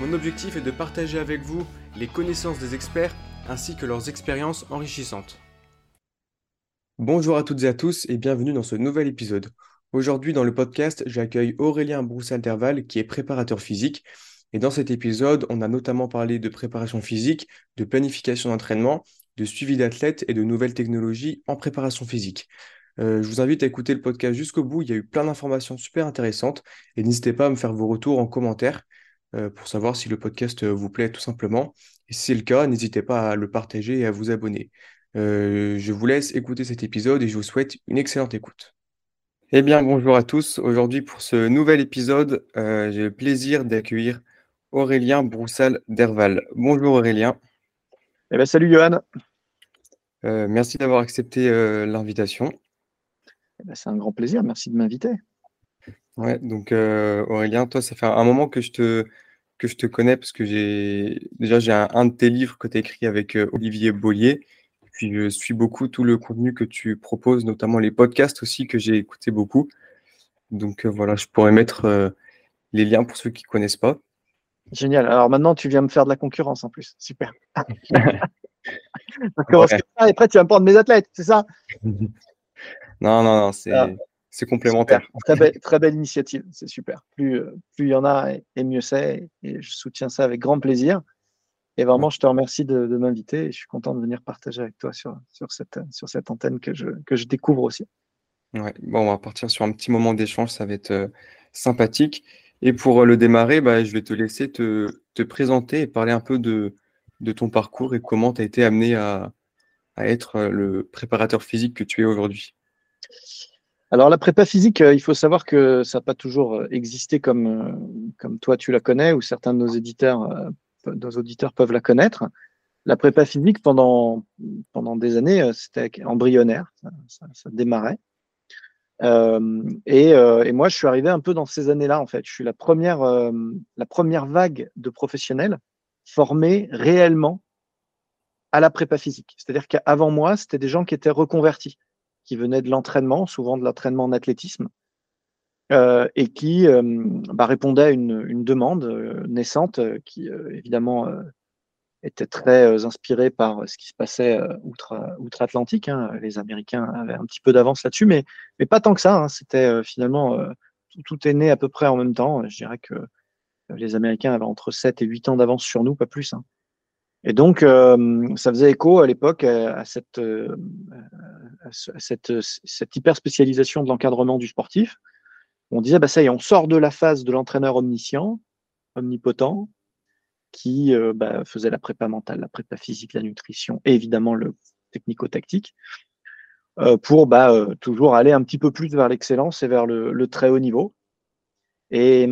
Mon objectif est de partager avec vous les connaissances des experts ainsi que leurs expériences enrichissantes. Bonjour à toutes et à tous et bienvenue dans ce nouvel épisode. Aujourd'hui dans le podcast, j'accueille Aurélien Broussal-Derval qui est préparateur physique. Et dans cet épisode, on a notamment parlé de préparation physique, de planification d'entraînement, de suivi d'athlètes et de nouvelles technologies en préparation physique. Euh, je vous invite à écouter le podcast jusqu'au bout, il y a eu plein d'informations super intéressantes et n'hésitez pas à me faire vos retours en commentaire pour savoir si le podcast euh, vous plaît tout simplement. Et si c'est le cas, n'hésitez pas à le partager et à vous abonner. je vous laisse écouter cet épisode et je vous souhaite une excellente écoute. Eh bien, bonjour à tous. Aujourd'hui, pour ce nouvel épisode, j'ai le plaisir d'accueillir Aurélien Broussal d'Herval. Bonjour Aurélien. Eh bien, salut Johan. merci d'avoir accepté l'invitation. Eh ben, c'est un grand plaisir, merci de m'inviter. Ouais, donc euh, Aurélien, toi, ça fait un moment que je te, que je te connais parce que j'ai déjà j'ai un, de tes livres que tu as écrit avec euh, Olivier Bollier. Puis je suis beaucoup tout le contenu que tu proposes, notamment les podcasts aussi que j'ai écouté beaucoup. Donc euh, voilà, je pourrais mettre les liens pour ceux qui ne connaissent pas. Génial. Alors maintenant, tu viens me faire de la concurrence en plus. Super. après, tu vas me prendre mes athlètes, c'est ça? Non, non, non, c'est, ah. Complémentaire. Très belle, très belle initiative, c'est super. Plus euh, plus il y en a, et, mieux c'est. Et je soutiens ça avec grand plaisir. Et vraiment, je te remercie de, m'inviter et je suis content de venir partager avec toi sur, sur, cette, sur cette antenne que je, que je découvre aussi. Ouais, bon, on va partir sur un petit moment d'échange, ça va être euh, sympathique. Et pour euh, le démarrer, bah, je vais te laisser te, te, présenter et parler un peu de, de ton parcours et comment tu as été amené à, à être le préparateur physique que tu es aujourd'hui. Alors la prépa physique, euh, il faut savoir que ça n'a pas toujours euh, existé comme, euh, comme toi tu la connais ou certains de nos éditeurs, nos auditeurs peuvent la connaître. La prépa physique pendant, pendant des années, c'était embryonnaire, ça, ça, démarrait. et, et, moi, je suis arrivé un peu dans ces années-là en fait. Je suis la première, la première vague de professionnels formés réellement à la prépa physique. C'est-à-dire qu'avant moi, c'était des gens qui étaient reconvertis qui venaient de l'entraînement, souvent de l'entraînement en athlétisme, euh, et qui euh, bah, répondaient à une, demande euh, naissante qui, évidemment, était très inspirée par ce qui se passait outre-Atlantique. Hein. Les Américains avaient un petit peu d'avance là-dessus, mais, mais pas tant que ça. Hein. C'était finalement, tout, est né à peu près en même temps. Je dirais que les Américains avaient entre 7 et 8 ans d'avance sur nous, pas plus. Hein. Et donc, euh, ça faisait écho à l'époque à, cette, euh, cette, hyper spécialisation de l'encadrement du sportif. On disait, bah, ça y est, on sort de la phase de l'entraîneur omniscient, omnipotent, qui euh, bah, faisait la prépa mentale, la prépa physique, la nutrition et évidemment le technico-tactique, pour bah, toujours aller un petit peu plus vers l'excellence et vers le très haut niveau. Et,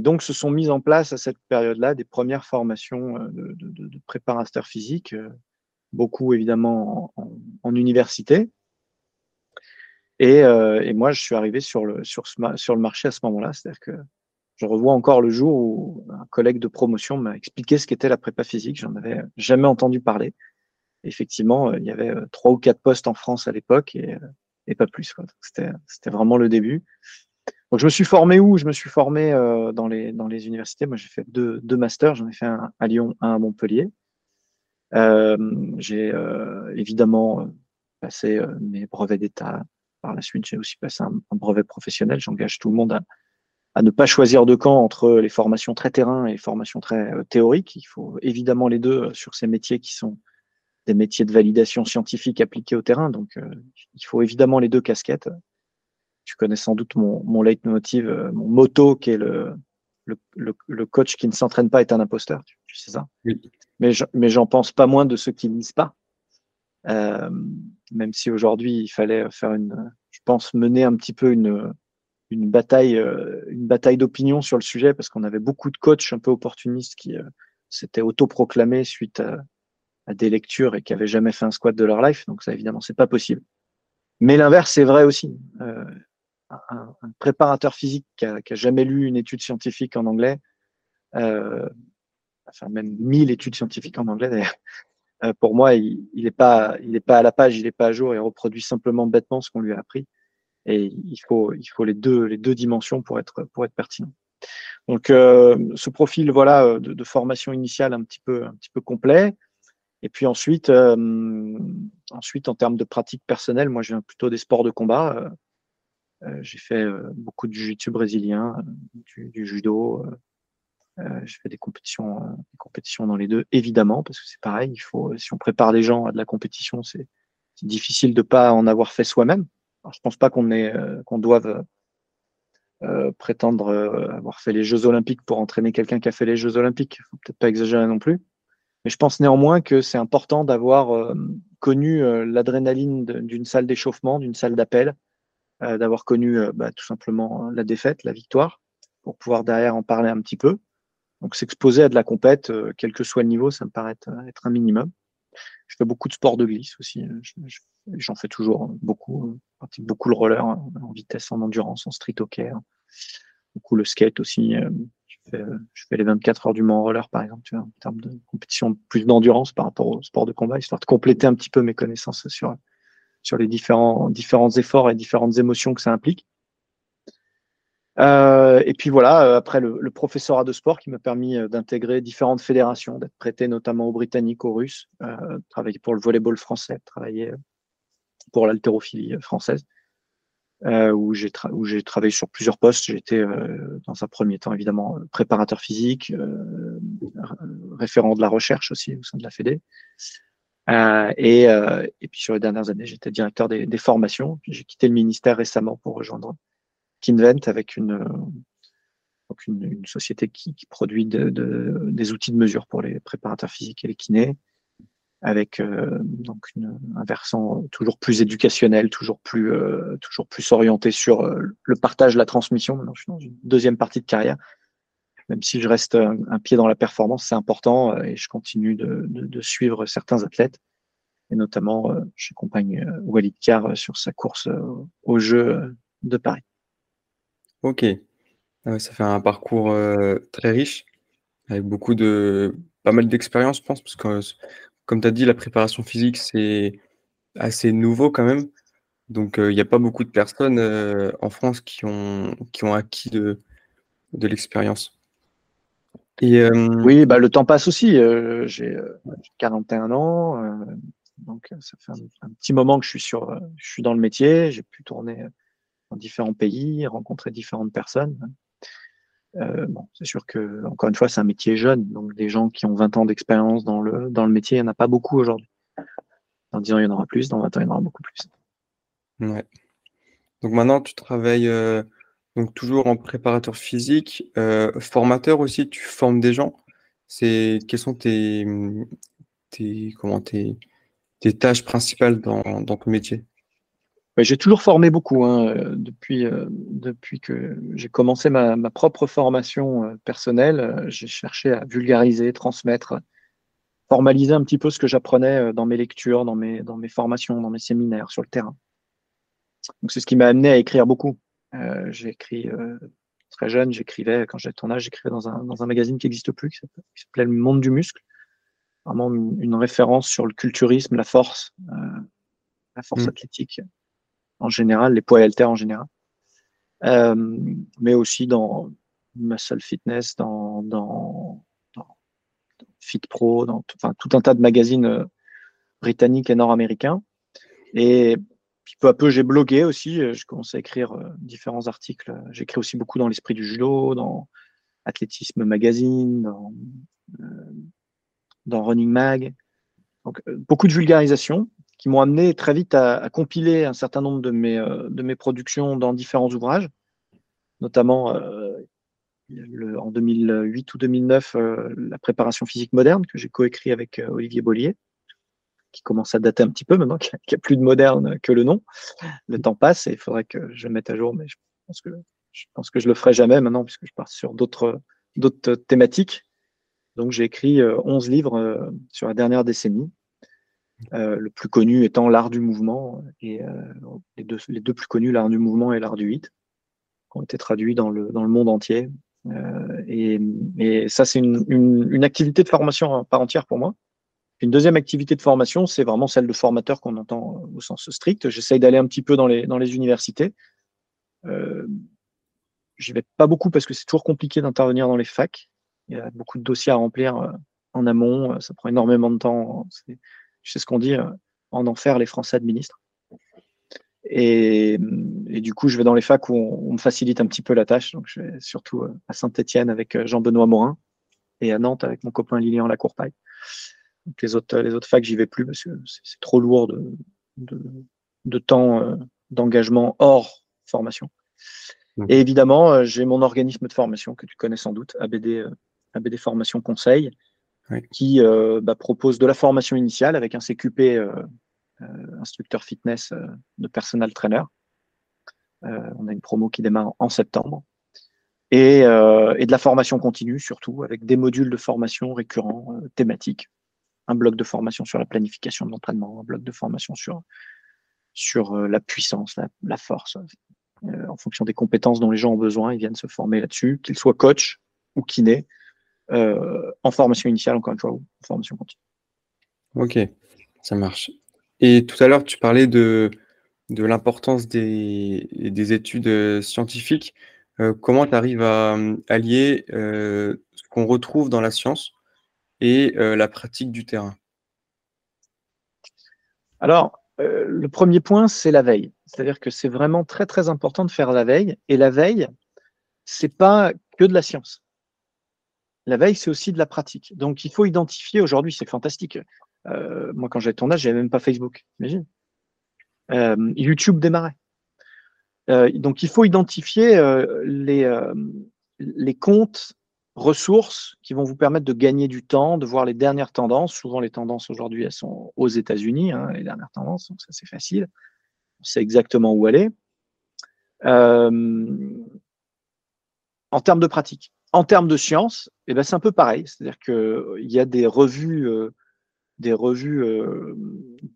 donc, se sont mises en place à cette période-là des premières formations euh, de, de, de physiques, euh, beaucoup évidemment en, université. Et, euh, et, moi, je suis arrivé sur le, sur le marché à ce moment-là. C'est-à-dire que je revois encore le jour où un collègue de promotion m'a expliqué ce qu'était la prépa physique. J'en avais jamais entendu parler. Effectivement, il y avait trois ou quatre postes en France à l'époque et, et pas plus. C'était vraiment le début. Donc, je me suis formé où? Je me suis formé euh, dans, les, universités. Moi, j'ai fait deux, deux masters. J'en ai fait un à Lyon, un à Montpellier. Euh, j'ai euh, évidemment passé mes brevets d'État. Par la suite, j'ai aussi passé un, brevet professionnel. J'engage tout le monde à, à, ne pas choisir de camp entre les formations très terrain et les formations très théoriques. Il faut évidemment les deux sur ces métiers qui sont des métiers de validation scientifique appliqués au terrain. Donc, il faut évidemment les deux casquettes tu connais sans doute mon, mon leitmotiv, euh, mon motto qui est le, le, le, coach qui ne s'entraîne pas est un imposteur. Tu, sais ça oui. Mais j'en pense pas moins de ceux qui ne lisent pas. Euh, même si aujourd'hui il fallait faire une, je pense mener un petit peu une une bataille, euh, une bataille d'opinion sur le sujet parce qu'on avait beaucoup de coachs un peu opportunistes qui s'étaient autoproclamés suite à, des lectures et qui n'avaient jamais fait un squat de leur life. Donc ça, évidemment, c'est pas possible. Mais l'inverse, c'est vrai aussi. Euh, un, préparateur physique qui a, jamais lu une étude scientifique en anglais, euh, enfin même mille études scientifiques en anglais d'ailleurs, euh, pour moi, il n'est pas, il pas à la page, il n'est pas à jour, il reproduit simplement bêtement ce qu'on lui a appris. Et il faut, il faut les deux, les deux dimensions pour être, pour être pertinent. Donc, euh, ce profil, voilà, de, formation initiale un petit peu, un petit peu complet. Et puis ensuite, ensuite, en termes de pratique personnelle, moi, je viens plutôt des sports de combat. Euh, j'ai fait beaucoup de jiu-jitsu brésilien, du, du judo, euh, je fais des compétitions, euh, des compétitions dans les deux, évidemment, parce que c'est pareil. Il faut, si on prépare les gens à de la compétition, c'est difficile de pas en avoir fait soi-même. Je pense pas qu'on euh, qu'on doive prétendre avoir fait les Jeux Olympiques pour entraîner quelqu'un qui a fait les Jeux Olympiques. Faut peut-être pas exagérer non plus. Mais je pense néanmoins que c'est important d'avoir connu l'adrénaline d'une salle d'échauffement, d'une salle d'appel, d'avoir connu bah, tout simplement la défaite, la victoire, pour pouvoir derrière en parler un petit peu. Donc s'exposer à de la compète, euh, quel que soit le niveau, ça me paraît être, un minimum. Je fais beaucoup de sport de glisse aussi. Euh, j'en fais toujours beaucoup. Je pratique beaucoup le roller hein, en vitesse, en endurance, en street hockey. Hein. Beaucoup le skate aussi. Euh, je fais, les 24 heures du Mont roller, par exemple, en termes de compétition plus d'endurance par rapport au sport de combat, histoire de compléter un petit peu mes connaissances sur, sur les différents, différents efforts et différentes émotions que ça implique. Euh, et puis voilà, euh, après le, professorat de sport qui m'a permis euh, d'intégrer différentes fédérations, d'être prêté notamment aux Britanniques, aux Russes, travailler pour le volleyball français, travailler pour l'haltérophilie française, où j'ai travaillé sur plusieurs postes. Été dans un premier temps évidemment préparateur physique, référent de la recherche aussi au sein de la Fédé. Et, et, puis sur les dernières années, j'étais directeur des, formations. J'ai quitté le ministère récemment pour rejoindre Kinvent avec une, une, société qui, produit des outils de mesure pour les préparateurs physiques et les kinés, avec euh, donc un versant toujours plus éducationnel, toujours plus, euh, toujours plus orienté sur euh, le partage, la transmission. Maintenant, je suis dans une deuxième partie de carrière. Même si je reste un, pied dans la performance, c'est important et je continue de, suivre certains athlètes. Et notamment, j'accompagne Walid Kar sur sa course aux Jeux de Paris. Ok. Ah ça fait un parcours euh, très riche, avec beaucoup de pas mal d'expérience, je pense, parce que comme tu as dit, la préparation physique, c'est assez nouveau quand même. Donc, euh, il n'y a pas beaucoup de personnes euh, en France qui ont, qui ont acquis de, de l'expérience. Oui, bah, le temps passe aussi. j'ai 41 ans, donc ça fait un, petit moment que je suis, sur, je suis dans le métier. J'ai pu tourner différents pays, rencontrer différentes personnes. Euh, bon, c'est sûr que, encore une fois, c'est un métier jeune, donc des gens qui ont 20 ans d'expérience dans le, dans le métier, il n'y en a pas beaucoup aujourd'hui. Dans 10 ans, il y en aura plus, dans 20 ans, il y en aura beaucoup plus. Ouais. Donc maintenant, tu travailles euh, donc toujours en préparateur physique, euh, formateur aussi, tu formes des gens. C'est quelles sont tes, tes, comment, tes, tes tâches principales dans, ton métier? J'ai toujours formé beaucoup hein, euh, depuis, euh, depuis que j'ai commencé ma, ma, propre formation personnelle. j'ai cherché à vulgariser, transmettre, formaliser un petit peu ce que j'apprenais dans mes lectures, dans mes, dans mes formations, dans mes séminaires sur le terrain. Donc c'est ce qui m'a amené à écrire beaucoup. J'ai écrit très jeune, j'écrivais quand j'étais ton âge, j'écrivais dans un, dans un magazine qui n'existe plus, qui s'appelait Le Monde du Muscle. Vraiment une, une, référence sur le culturisme, la force, la force mmh. athlétique en général, les poids et haltères en général, euh, mais aussi dans Muscle Fitness, dans, dans, Fit Pro, dans enfin, tout un tas de magazines euh, britanniques et nord-américains. Et puis peu à peu, j'ai blogué aussi. Euh, je commençais à écrire différents articles. J'écris aussi beaucoup dans l'esprit du judo, dans Athlétisme Magazine, dans, dans Running Mag. Donc, beaucoup de vulgarisation qui m'ont amené très vite à, compiler un certain nombre de mes, euh, de mes productions dans différents ouvrages, notamment euh, en 2008 ou 2009, euh, la préparation physique moderne que j'ai coécrit avec Olivier Bollier, qui commence à dater un petit peu maintenant, qu'il n'y a, plus de moderne que le nom. Le temps passe et il faudrait que je le mette à jour, mais je pense que je pense que je le ferai jamais maintenant puisque je pars sur d'autres d'autres thématiques. Donc j'ai écrit 11 livres sur la dernière décennie. le plus connu étant L'Art du mouvement, et les, deux, les deux plus connus, L'Art du mouvement et L'Art du 8, qui ont été traduits dans le, dans le monde entier. Et, et, ça, c'est une, une, une, activité de formation à part entière pour moi. Une deuxième activité de formation, c'est vraiment celle de formateur qu'on entend au sens strict. J'essaye d'aller un petit peu dans les, universités. Euh, J'y vais pas beaucoup parce que c'est toujours compliqué d'intervenir dans les facs. Il y a beaucoup de dossiers à remplir euh, en amont. Ça prend énormément de temps. Je sais ce qu'on dit, euh, en enfer, les Français administrent. Et, du coup, je vais dans les facs où on, me facilite un petit peu la tâche. Donc, je vais surtout euh, à Saint-Etienne avec Jean-Benoît Morin et à Nantes avec mon copain Lilian Lacourpaille les autres, les autres facs, j'y vais plus parce que c'est trop lourd de, de, temps euh, d'engagement hors formation. Et évidemment, euh, j'ai mon organisme de formation que tu connais sans doute, ABD, euh, ABD Formation Conseil, qui bah, propose de la formation initiale avec un CQP instructeur fitness de personal trainer. on a une promo qui démarre en septembre. Et, et, de la formation continue surtout, avec des modules de formation récurrents, thématiques, un bloc de formation sur la planification de l'entraînement, un bloc de formation sur, sur euh, la puissance, la, force. Euh, en fonction des compétences dont les gens ont besoin, ils viennent se former là-dessus, qu'ils soient coach ou kiné, euh, en formation initiale, encore une fois, ou en formation continue. Ok, ça marche. Et tout à l'heure, tu parlais de, de l'importance des, des, études scientifiques. comment tu arrives à allier ce qu'on retrouve dans la science et euh, la pratique du terrain Alors, euh, le premier point, c'est la veille. C'est-à-dire que c'est vraiment très très important de faire la veille. Et la veille, c'est pas que de la science. La veille, c'est aussi de la pratique. Donc, il faut identifier. Aujourd'hui, c'est fantastique. Euh, moi, quand j'avais ton âge, j'avais même pas Facebook. Imagine. YouTube démarrait. donc, il faut identifier les, les comptes ressources qui vont vous permettre de gagner du temps, de voir les dernières tendances. Souvent, les tendances aujourd'hui, elles sont aux États-Unis, hein, les dernières tendances, donc ça c'est facile. On sait exactement où aller. Euh, en termes de pratique. En termes de science, eh ben, c'est un peu pareil. C'est-à-dire qu'il y a des revues, euh, des revues euh,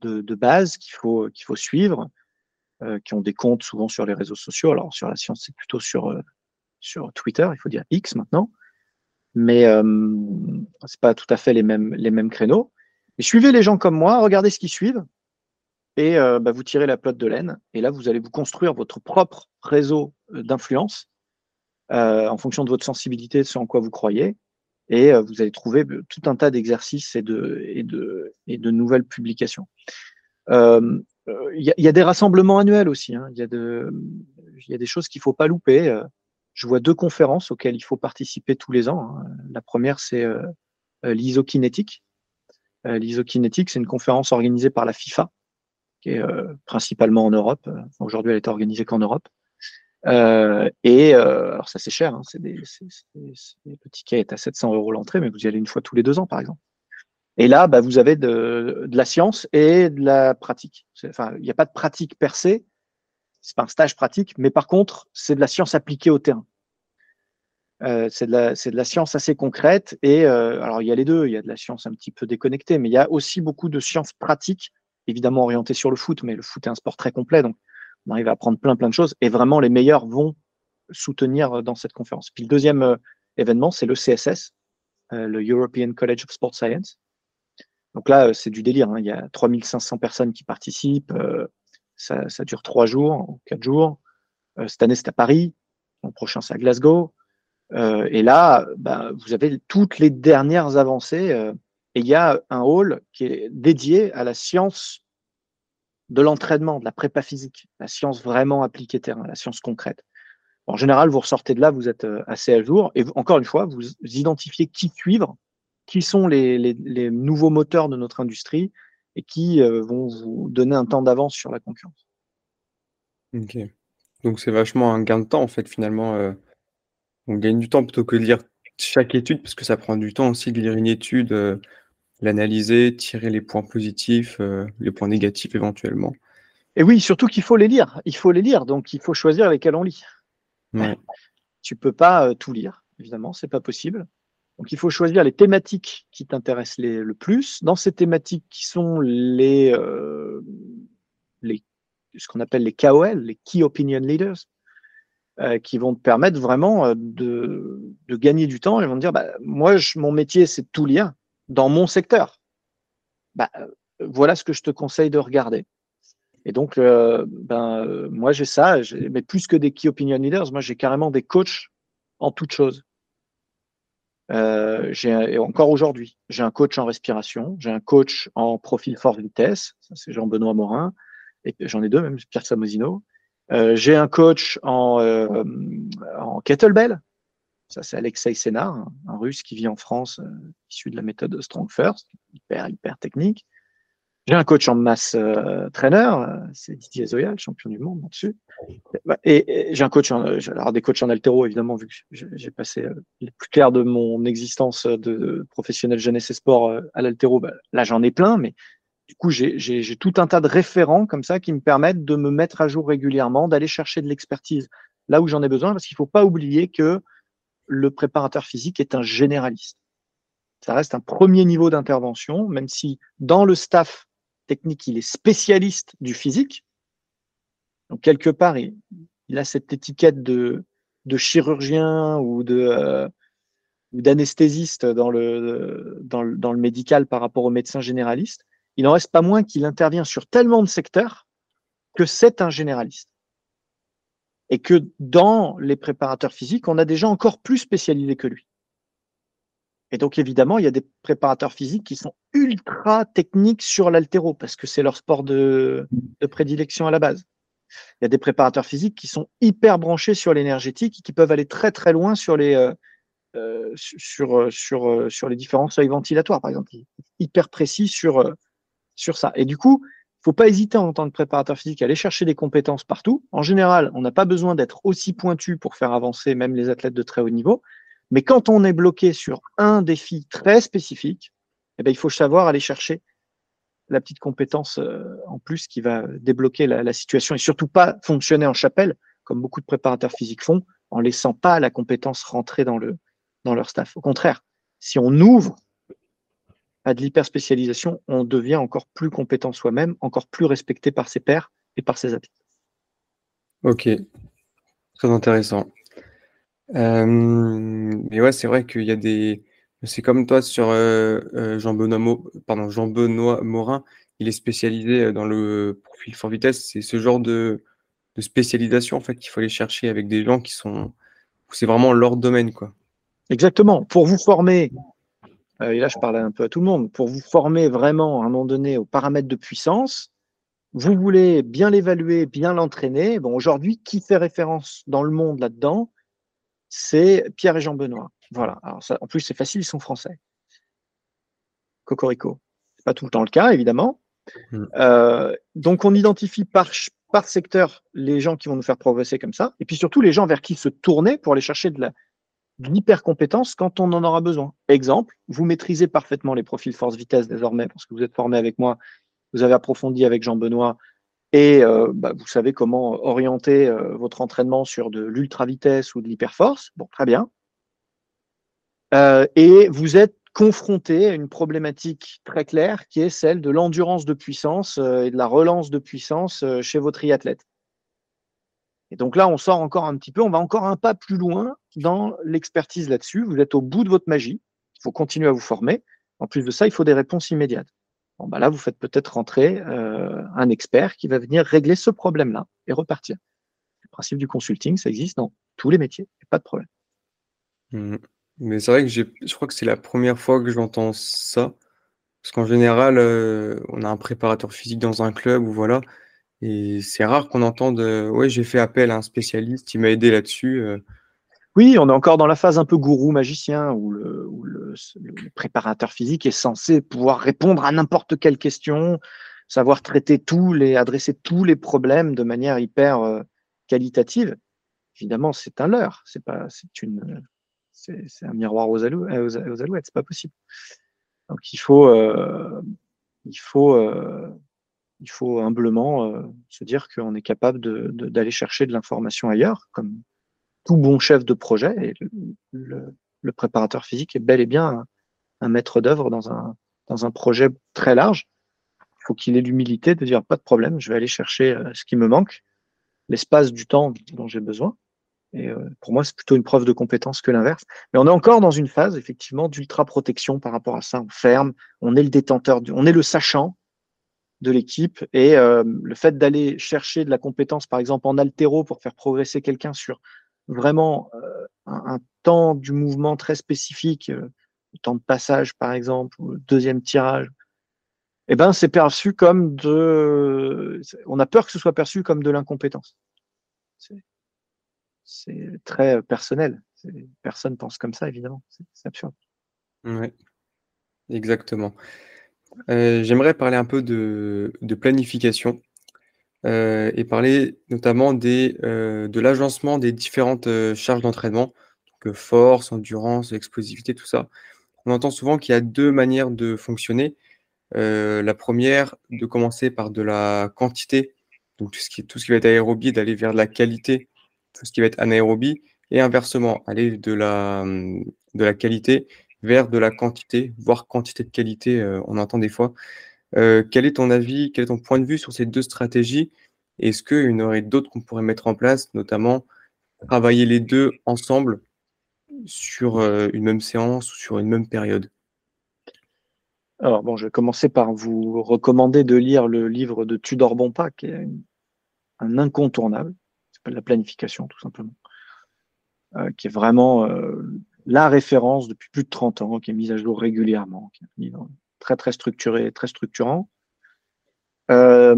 de, de, base qu'il faut, qu'il faut suivre, qui ont des comptes souvent sur les réseaux sociaux. Alors, sur la science, c'est plutôt sur, sur Twitter, il faut dire X maintenant mais euh, c'est pas tout à fait les mêmes, les mêmes créneaux. Suivez les gens comme moi, regardez ce qu'ils suivent, et euh, bah, vous tirez la pelote de laine, et là, vous allez vous construire votre propre réseau euh, d'influence en fonction de votre sensibilité, de ce en quoi vous croyez, et vous allez trouver tout un tas d'exercices et de, et, de, et de nouvelles publications. Il y, y, a des rassemblements annuels aussi, hein. il y, y, a des choses qu'il ne faut pas louper je vois deux conférences auxquelles il faut participer tous les ans. Hein. La première, c'est euh, euh l'isokinétique. Euh, l'isokinétique, c'est une conférence organisée par la FIFA, qui est euh, principalement en Europe. Aujourd'hui, elle est organisée qu'en Europe. et alors ça c'est cher, hein. c'est des, le ticket est à 700 euros l'entrée, mais vous y allez une fois tous les deux ans par exemple. Et là, bah, vous avez de, de, la science et de la pratique. Enfin, il n'y a pas de pratique per se, c'est pas un stage pratique, mais par contre, c'est de la science appliquée au terrain. Euh, c'est de, la science assez concrète. Et euh, alors, il y a les deux. Il y a de la science un petit peu déconnectée, mais il y a aussi beaucoup de sciences pratiques, évidemment orientées sur le foot, mais le foot est un sport très complet. Donc, on arrive à apprendre plein, plein de choses. Et vraiment, les meilleurs vont soutenir dans cette conférence. Puis le deuxième euh, événement, c'est le CSS, le European College of Sport Science. Donc là, c'est du délire. Hein. Il y a 3500 personnes qui participent. Ça, dure trois jours, quatre jours. Euh, cette année, c'est à Paris. L'an prochain, c'est à Glasgow. Euh, et là, bah, vous avez toutes les dernières avancées. Euh, et il y a un hall qui est dédié à la science de l'entraînement, de la prépa physique, la science vraiment appliquée terrain, la science concrète. En général, vous ressortez de là, vous êtes assez à jour. Et encore une fois, vous identifiez qui suivre, qui sont les, les nouveaux moteurs de notre industrie, et qui euh, vont vous donner un temps d'avance sur la concurrence. Ok. Donc c'est vachement un gain de temps en fait finalement. Euh, on gagne du temps plutôt que de lire chaque étude parce que ça prend du temps aussi de lire une étude, euh, l'analyser, tirer les points positifs, les points négatifs éventuellement. Et oui, surtout qu'il faut les lire. Il faut les lire, donc il faut choisir lesquels on lit. Ouais. Tu peux pas tout lire, évidemment, c'est pas possible. Donc, il faut choisir les thématiques qui t'intéressent le plus. Dans ces thématiques qui sont les, euh, ce qu'on appelle les KOL, les Key Opinion Leaders, euh, qui vont te permettre vraiment euh, de, gagner du temps. Ils vont te dire, bah, moi, mon métier, c'est de tout lire dans mon secteur. Bah, voilà ce que je te conseille de regarder. Et donc, euh, ben, moi, j'ai ça, mais plus que des key opinion leaders, moi, j'ai carrément des coachs en toute chose. Euh, et encore aujourd'hui, j'ai un coach en respiration, j'ai un coach en profil force vitesse, c'est Jean-Benoît Morin, et j'en ai deux, même Pierre Samosino. Euh, j'ai un coach en, euh, en kettlebell, ça c'est Alexei Sénard, un, un, russe qui vit en France, issu de la méthode Strong First, hyper, hyper technique. J'ai un coach en masse euh, trainer, euh, c'est Didier Zoya, champion du monde là-dessus. Et, j'ai un coach, en, euh, alors des coachs en altéro évidemment, vu que j'ai passé les plus clairs de mon existence de professionnel jeunesse et sport à l'altéro. Bah, là, j'en ai plein, mais du coup, j'ai tout un tas de référents comme ça qui me permettent de me mettre à jour régulièrement, d'aller chercher de l'expertise là où j'en ai besoin, parce qu'il ne faut pas oublier que le préparateur physique est un généraliste. Ça reste un premier niveau d'intervention, même si dans le staff technique, il est spécialiste du physique. Donc, quelque part, il, a cette étiquette de, chirurgien ou euh, d'anesthésiste dans le médical par rapport au médecin généraliste. Il n'en reste pas moins qu'il intervient sur tellement de secteurs que c'est un généraliste. Et que dans les préparateurs physiques, on a des gens encore plus spécialisés que lui. Et donc, évidemment, il y a des préparateurs physiques qui sont ultra techniques sur l'altéro parce que c'est leur sport de, prédilection à la base. Il y a des préparateurs physiques qui sont hyper branchés sur l'énergétique et qui peuvent aller très très loin sur les, euh, euh sur, euh, sur, sur les différents seuils ventilatoires, par exemple, hyper précis sur, sur ça. Et du coup, il faut pas hésiter en tant que préparateur physique à aller chercher des compétences partout. En général, on n'a pas besoin d'être aussi pointu pour faire avancer même les athlètes de très haut niveau. Mais quand on est bloqué sur un défi très spécifique, eh bien, il faut savoir aller chercher la petite compétence euh, en plus qui va débloquer la, situation et surtout pas fonctionner en chapelle, comme beaucoup de préparateurs physiques font, en laissant pas la compétence rentrer dans, le, dans leur staff. Au contraire, si on ouvre à de l'hyperspécialisation, on devient encore plus compétent soi-même, encore plus respecté par ses pairs et par ses athlètes. Ok, très intéressant. Mais ouais, c'est vrai qu'il y a des. C'est comme toi sur Jean-Benoît Morin, il est spécialisé dans le profil fort vitesse. C'est ce genre de, de spécialisation en fait qu'il faut aller chercher avec des gens qui sont. C'est vraiment leur domaine, quoi. Exactement. Pour vous former, et là je parle un peu à tout le monde, pour vous former vraiment à un moment donné aux paramètres de puissance, vous voulez bien l'évaluer, bien l'entraîner. Bon, aujourd'hui, qui fait référence dans le monde là-dedans? C'est Pierre et Jean Benoît. Voilà. Alors ça, en plus, c'est facile, ils sont français. Cocorico. C'est pas tout le temps le cas, évidemment. Mm. Euh, donc, on identifie par, par secteur les gens qui vont nous faire progresser comme ça, et puis surtout les gens vers qui se tourner pour aller chercher de l'hyper-compétence quand on en aura besoin. Exemple, vous maîtrisez parfaitement les profils force-vitesse désormais, parce que vous êtes formé avec moi, vous avez approfondi avec Jean Benoît et euh, bah, vous savez comment orienter euh, votre entraînement sur de l'ultra vitesse ou de l'hyperforce. Bon, très bien. Euh, et vous êtes confronté à une problématique très claire qui est celle de l'endurance de puissance et de la relance de puissance chez vos triathlètes. Et donc là, on sort encore un petit peu, on va encore un pas plus loin dans l'expertise là-dessus. Vous êtes au bout de votre magie. Il faut continuer à vous former. En plus de ça, il faut des réponses immédiates. Bon, bah là, vous faites peut-être rentrer euh, un expert qui va venir régler ce problème-là et repartir. Le principe du consulting, ça existe dans tous les métiers, pas de problème. Mmh. Mais c'est vrai que je crois que c'est la première fois que j'entends ça. Parce qu'en général, euh, on a un préparateur physique dans un club ou voilà. Et c'est rare qu'on entende Ouais, j'ai fait appel à un spécialiste, il m'a aidé là-dessus. Euh. Oui, on est encore dans la phase un peu gourou magicien où le, préparateur physique est censé pouvoir répondre à n'importe quelle question, savoir traiter tous les, adresser tous les problèmes de manière hyper euh, qualitative. Évidemment, c'est un leurre. C'est pas, c'est une, c'est, un miroir aux, alou aux, alouettes. C'est pas possible. Donc il faut, euh, il faut, euh, il faut humblement se dire qu'on est capable d'aller chercher de l'information ailleurs, comme tout bon chef de projet, et le, préparateur physique est bel et bien un, maître d'œuvre dans un, dans un projet très large. Il faut qu'il ait l'humilité de dire pas de problème, je vais aller chercher euh, ce qui me manque, l'espace du temps dont j'ai besoin. Et euh, pour moi, c'est plutôt une preuve de compétence que l'inverse. Mais on est encore dans une phase, effectivement, d'ultra protection par rapport à ça. On ferme, on est le détenteur, on est le sachant de l'équipe. Et euh, le fait d'aller chercher de la compétence, par exemple, en altéro pour faire progresser quelqu'un sur vraiment euh, un, temps du mouvement très spécifique, le temps de passage, par exemple, ou le deuxième tirage, eh ben, c'est perçu comme de. On a peur que ce soit perçu comme de l'incompétence c'est très euh, personnel. Personne pense comme ça, évidemment. C'est absurde. Oui, exactement. Euh, j'aimerais parler un peu de, planification euh, et parler notamment des, de l'agencement des différentes charges d'entraînement, donc force, endurance, explosivité, tout ça. On entend souvent qu'il y a deux manières de fonctionner. la première, de commencer par de la quantité, donc tout ce qui, va être aérobie, d'aller vers de la qualité tout ce qui va être anaérobie, et inversement, aller de la, qualité vers de la quantité, voire quantité de qualité, euh, on entend des fois. Euh, quel est ton avis, quel est ton point de vue sur ces deux stratégies? Est-ce qu'il y en aurait d'autres qu'on pourrait mettre en place, notamment travailler les deux ensemble sur euh, une même séance ou sur une même période? Alors, bon, je vais commencer par vous recommander de lire le livre de Tudor Bompa, qui est un incontournable la planification, tout simplement, euh, qui est vraiment la référence depuis plus de 30 ans, qui est mise à jour régulièrement, qui est très très structuré, très structurant. Euh,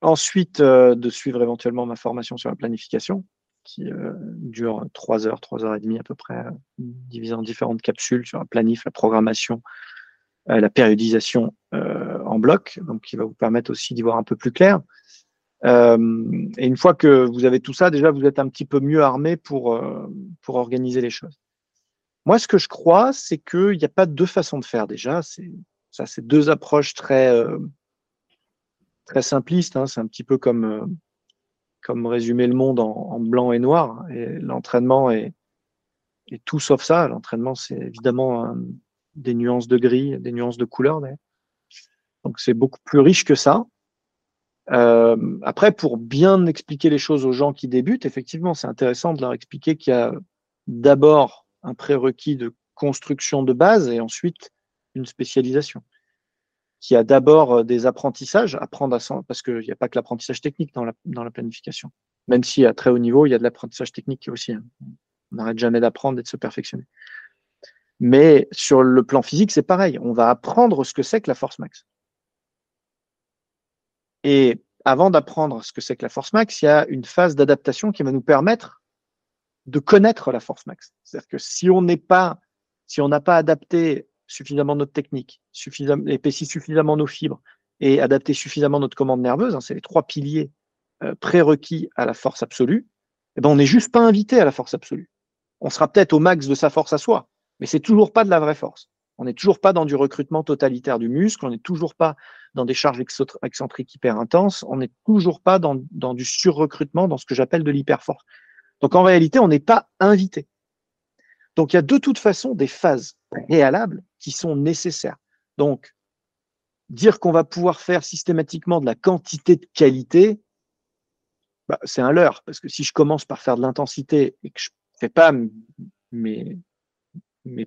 ensuite, de suivre éventuellement ma formation sur la planification, qui dure 3 heures, 3 heures et demie à peu près, divisée en différentes capsules sur la planif, la programmation, la périodisation en bloc, donc qui va vous permettre aussi d'y voir un peu plus clair. Euh, et une fois que vous avez tout ça, déjà, vous êtes un petit peu mieux armé pour, euh, pour organiser les choses. Moi, ce que je crois, c'est qu'il n'y a pas deux façons de faire déjà. C'est, ça, c'est deux approches très, euh, très simplistes. Hein. C'est un petit peu comme, comme résumer le monde en, blanc et noir. Et l'entraînement est, est, tout sauf ça. L'entraînement, c'est évidemment des nuances de gris, des nuances de couleur. Donc, c'est beaucoup plus riche que ça. Euh, après, pour bien expliquer les choses aux gens qui débutent, effectivement, c'est intéressant de leur expliquer qu'il y a d'abord un prérequis de construction de base et ensuite une spécialisation. Qu'il y a d'abord euh, des apprentissages, apprendre à parce qu'il n'y a pas que l'apprentissage technique dans la, dans la planification. Même si à très haut niveau, il y a de l'apprentissage technique aussi. Hein. On n'arrête jamais d'apprendre et de se perfectionner. Mais sur le plan physique, c'est pareil. On va apprendre ce que c'est que la force max. Et avant d'apprendre ce que c'est que la force max, il y a une phase d'adaptation qui va nous permettre de connaître la force max. C'est-à-dire que si on n'est pas, si on n'a pas adapté suffisamment notre technique, suffisamment, épaissi suffisamment nos fibres et adapté suffisamment notre commande nerveuse, hein, c'est les trois piliers euh, prérequis à la force absolue, eh ben on n'est juste pas invité à la force absolue. On sera peut-être au max de sa force à soi, mais c'est toujours pas de la vraie force. On n'est toujours pas dans du recrutement totalitaire du muscle, on n'est toujours pas dans des charges excentriques hyper intenses, on n'est toujours pas dans, du surrecrutement, dans ce que j'appelle de l'hyperforce. Donc en réalité, on n'est pas invité. Donc il y a de toute façon des phases préalables qui sont nécessaires. Donc dire qu'on va pouvoir faire systématiquement de la quantité de qualité, bah, c'est un leurre, parce que si je commence par faire de l'intensité et que je ne fais pas mes,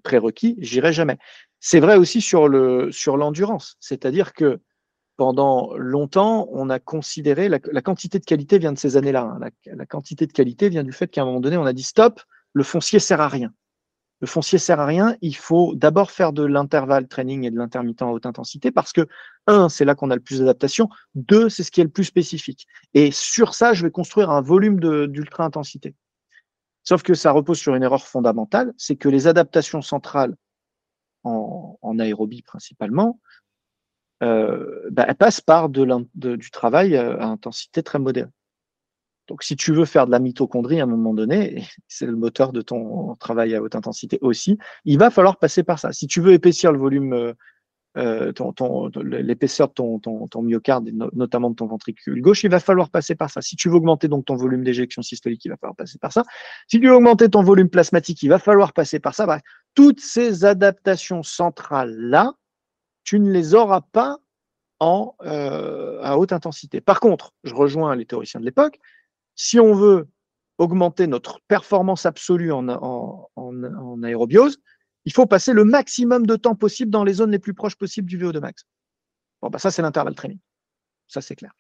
prérequis, j'irai jamais. C'est vrai aussi sur l'endurance, c'est-à-dire que pendant longtemps, on a considéré la, quantité de qualité vient de ces années-là. Hein. La, quantité de qualité vient du fait qu'à un moment donné, on a dit stop, le foncier sert à rien. Le foncier sert à rien. Il faut d'abord faire de l'intervalle training et de l'intermittent à haute intensité parce que un, c'est là qu'on a le plus d'adaptation. Deux, c'est ce qui est le plus spécifique. Et sur ça, je vais construire un volume d'ultra intensité. Sauf que ça repose sur une erreur fondamentale, c'est que les adaptations centrales en, aérobie principalement, euh, bah, elles passent par de, du travail à intensité très modérée. Donc, si tu veux faire de la mitochondrie à un moment donné, c'est le moteur de ton travail à haute intensité aussi, il va falloir passer par ça. Si tu veux épaissir le volume, euh, euh, l'épaisseur de ton, ton, myocarde, notamment de ton ventricule gauche, il va falloir passer par ça. Si tu veux augmenter donc ton volume d'éjection systolique, il va falloir passer par ça. Si tu veux augmenter ton volume plasmatique, il va falloir passer par ça. toutes ces adaptations centrales-là, tu ne les auras pas euh, à haute intensité. Par contre, je rejoins les théoriciens de l'époque, si on veut augmenter notre performance absolue en, aérobiose, il faut passer le maximum de temps possible dans les zones les plus proches possibles du VO2 max. Bon, bah ça, c'est l'intervalle training. Ça, c'est clair.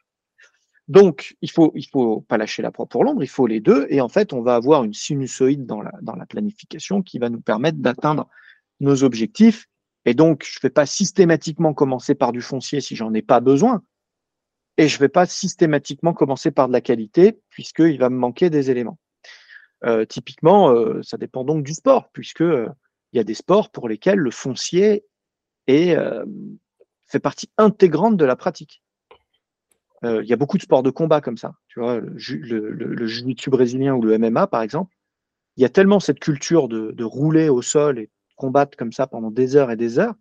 Donc, il faut, il faut pas lâcher la proie pour l'ombre, il faut les deux. Et en fait, on va avoir une sinusoïde dans la planification qui va nous permettre d'atteindre nos objectifs. Et donc, je ne vais pas systématiquement commencer par du foncier si j'en ai pas besoin. Et je ne vais pas systématiquement commencer par de la qualité puisqu'il va me manquer des éléments. Euh, typiquement, euh, ça dépend donc du sport, puisque euh, il y a des sports pour lesquels le foncier est, fait partie intégrante de la pratique. Il y a beaucoup de sports de combat comme ça. Tu vois, le, le, brésilien ou le MMA, par exemple, il y a tellement cette culture de, rouler au sol et de combattre comme ça pendant des heures et des heures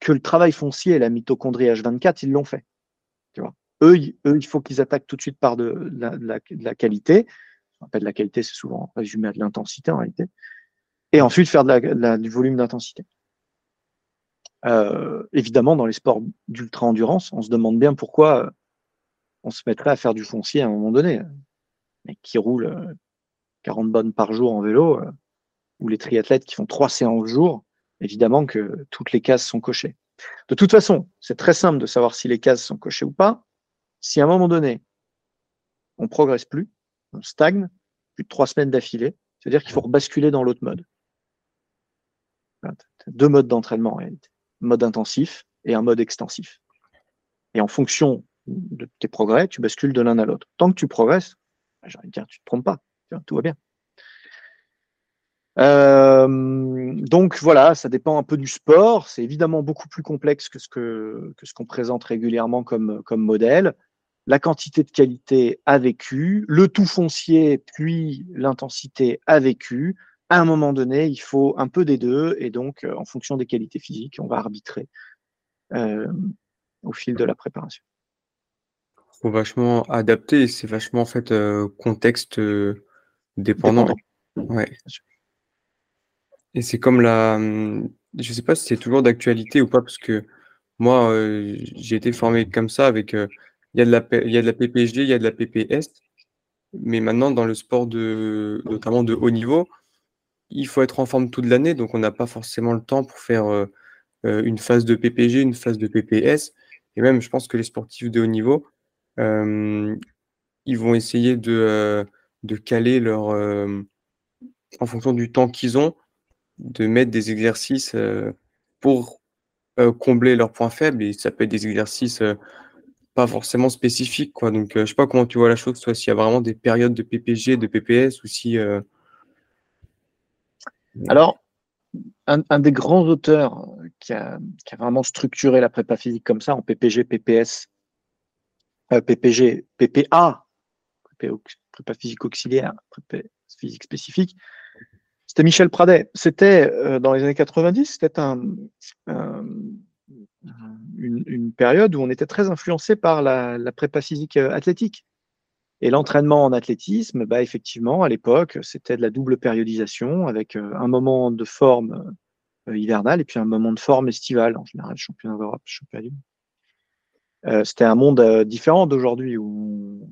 que le travail foncier et la mitochondrie H24, ils l'ont fait. Eux, il faut qu'ils attaquent tout de suite par de, la, de la, qualité. de la qualité, c'est souvent résumé à de l'intensité en réalité et ensuite faire du volume d'intensité. Euh, évidemment, dans les sports d'ultra-endurance, on se demande bien pourquoi euh, on se mettrait à faire du foncier à un moment donné. Mais qui roule 40 euh, bonnes par jour en vélo, ou les triathlètes qui font trois séances jour, évidemment que toutes les cases sont cochées. De toute façon, c'est très simple de savoir si les cases sont cochées ou pas. Si à un moment donné, on progresse plus, on stagne, plus de trois semaines d'affilée, c'est-à-dire qu'il faut rebasculer dans l'autre mode deux modes d'entraînement en réalité. Mode intensif et un mode extensif. Et en fonction de tes progrès, tu bascules de l'un à l'autre. Tant que tu progresses, bah, j'ai envie de dire, tu ne te trompes pas, tout va bien. Euh, donc voilà, ça dépend un peu du sport. C'est évidemment beaucoup plus complexe que ce que, ce qu'on présente régulièrement comme, comme modèle. La quantité de qualité a vécu, le tout foncier puis l'intensité a vécu à un moment donné, il faut un peu des deux, et donc, euh, en fonction des qualités physiques, on va arbitrer euh, au fil de la préparation. Faut vachement adapter, c'est vachement en fait euh, contexte dépendant. Ouais. Et c'est comme la, hum, je sais pas si c'est toujours d'actualité ou pas, parce que moi, j'ai été formé comme ça avec, il y a de la, y a de la il y a de la PPS, mais maintenant dans le sport de, notamment de haut niveau, il faut être en forme toute l'année, donc on n'a pas forcément le temps pour faire euh, euh, une phase de PPG, une phase de PPS. Et même, je pense que les sportifs de haut niveau, euh, ils vont essayer de, de caler leur, en fonction du temps qu'ils ont, de mettre des exercices pour combler leurs points faibles. Et ça peut être des exercices pas forcément spécifiques. Quoi. Donc, je sais pas comment tu vois la chose, soit s'il y a vraiment des périodes de PPG, de PPS, ou si alors, un, des grands auteurs qui a, vraiment structuré la prépa physique comme ça, en PPG, PPS, euh, PPG, PPA, prépa physique auxiliaire, prépa physique spécifique, c'était Michel Pradet. C'était euh, dans les années 90, c'était une, période où on était très influencé par la, prépa physique euh, athlétique. Et l'entraînement en athlétisme, bah, effectivement, à l'époque, c'était de la double périodisation avec euh, un moment de forme hivernale et puis un moment de forme estivale, en général, championnat d'Europe, championnat du euh, C'était un monde différent d'aujourd'hui où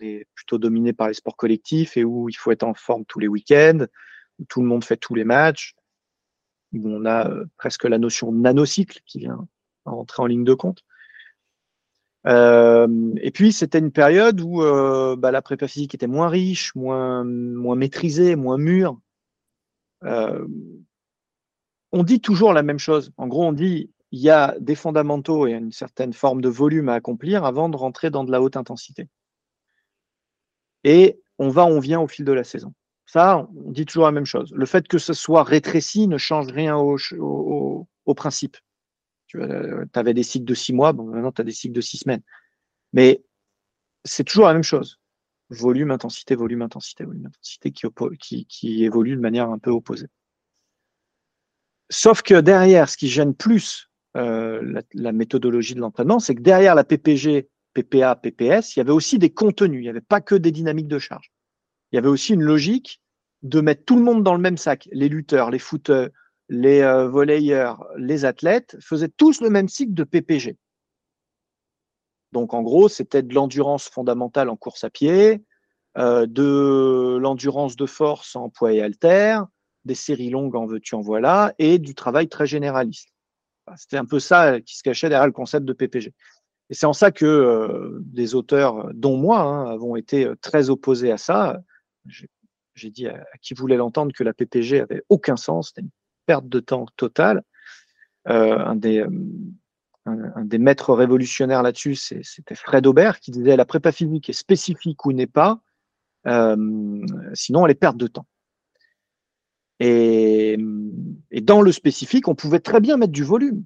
on est plutôt dominé par les sports collectifs et où il faut être en forme tous les week-ends, où tout le monde fait tous les matchs, où on a presque la notion de nanocycle qui vient rentrer en ligne de compte. Euh, et puis, c'était une période où euh, bah, la prépa physique était moins riche, moins, moins maîtrisée, moins mûre. Euh, on dit toujours la même chose. En gros, on dit il y a des fondamentaux et une certaine forme de volume à accomplir avant de rentrer dans de la haute intensité. Et on va, on vient au fil de la saison. Ça, on dit toujours la même chose. Le fait que ce soit rétréci ne change rien au principe. Tu euh, avais des cycles de six mois, maintenant tu as des cycles de six semaines. Mais c'est toujours la même chose. Volume, intensité, volume, intensité, volume, intensité qui, qui, évolue de manière un peu opposée. Sauf que derrière, ce qui gêne plus la, la, méthodologie de l'entraînement, c'est que derrière la PPG, PPA, PPS, il y avait aussi des contenus, il n'y avait pas que des dynamiques de charge. Il y avait aussi une logique de mettre tout le monde dans le même sac. Les lutteurs, les footeurs, les euh, les athlètes faisaient tous le même cycle de PPG. Donc en gros, c'était de l'endurance fondamentale en course à pied, euh, de l'endurance de force en poids et haltère, des séries longues en veux-tu en voilà, et du travail très généraliste. C'était un peu ça qui se cachait derrière le concept de PPG. Et c'est en ça que euh, des auteurs, dont moi, hein, avons été très opposés à ça. J'ai dit à, qui voulait l'entendre que la PPG avait aucun sens, c'était une perte de temps totale. Euh, un, des, euh, un, des maîtres révolutionnaires là-dessus, c'était Fred Aubert qui disait la prépa physique est spécifique ou n'est pas, euh, sinon elle est perte de temps. Et, et, dans le spécifique, on pouvait très bien mettre du volume.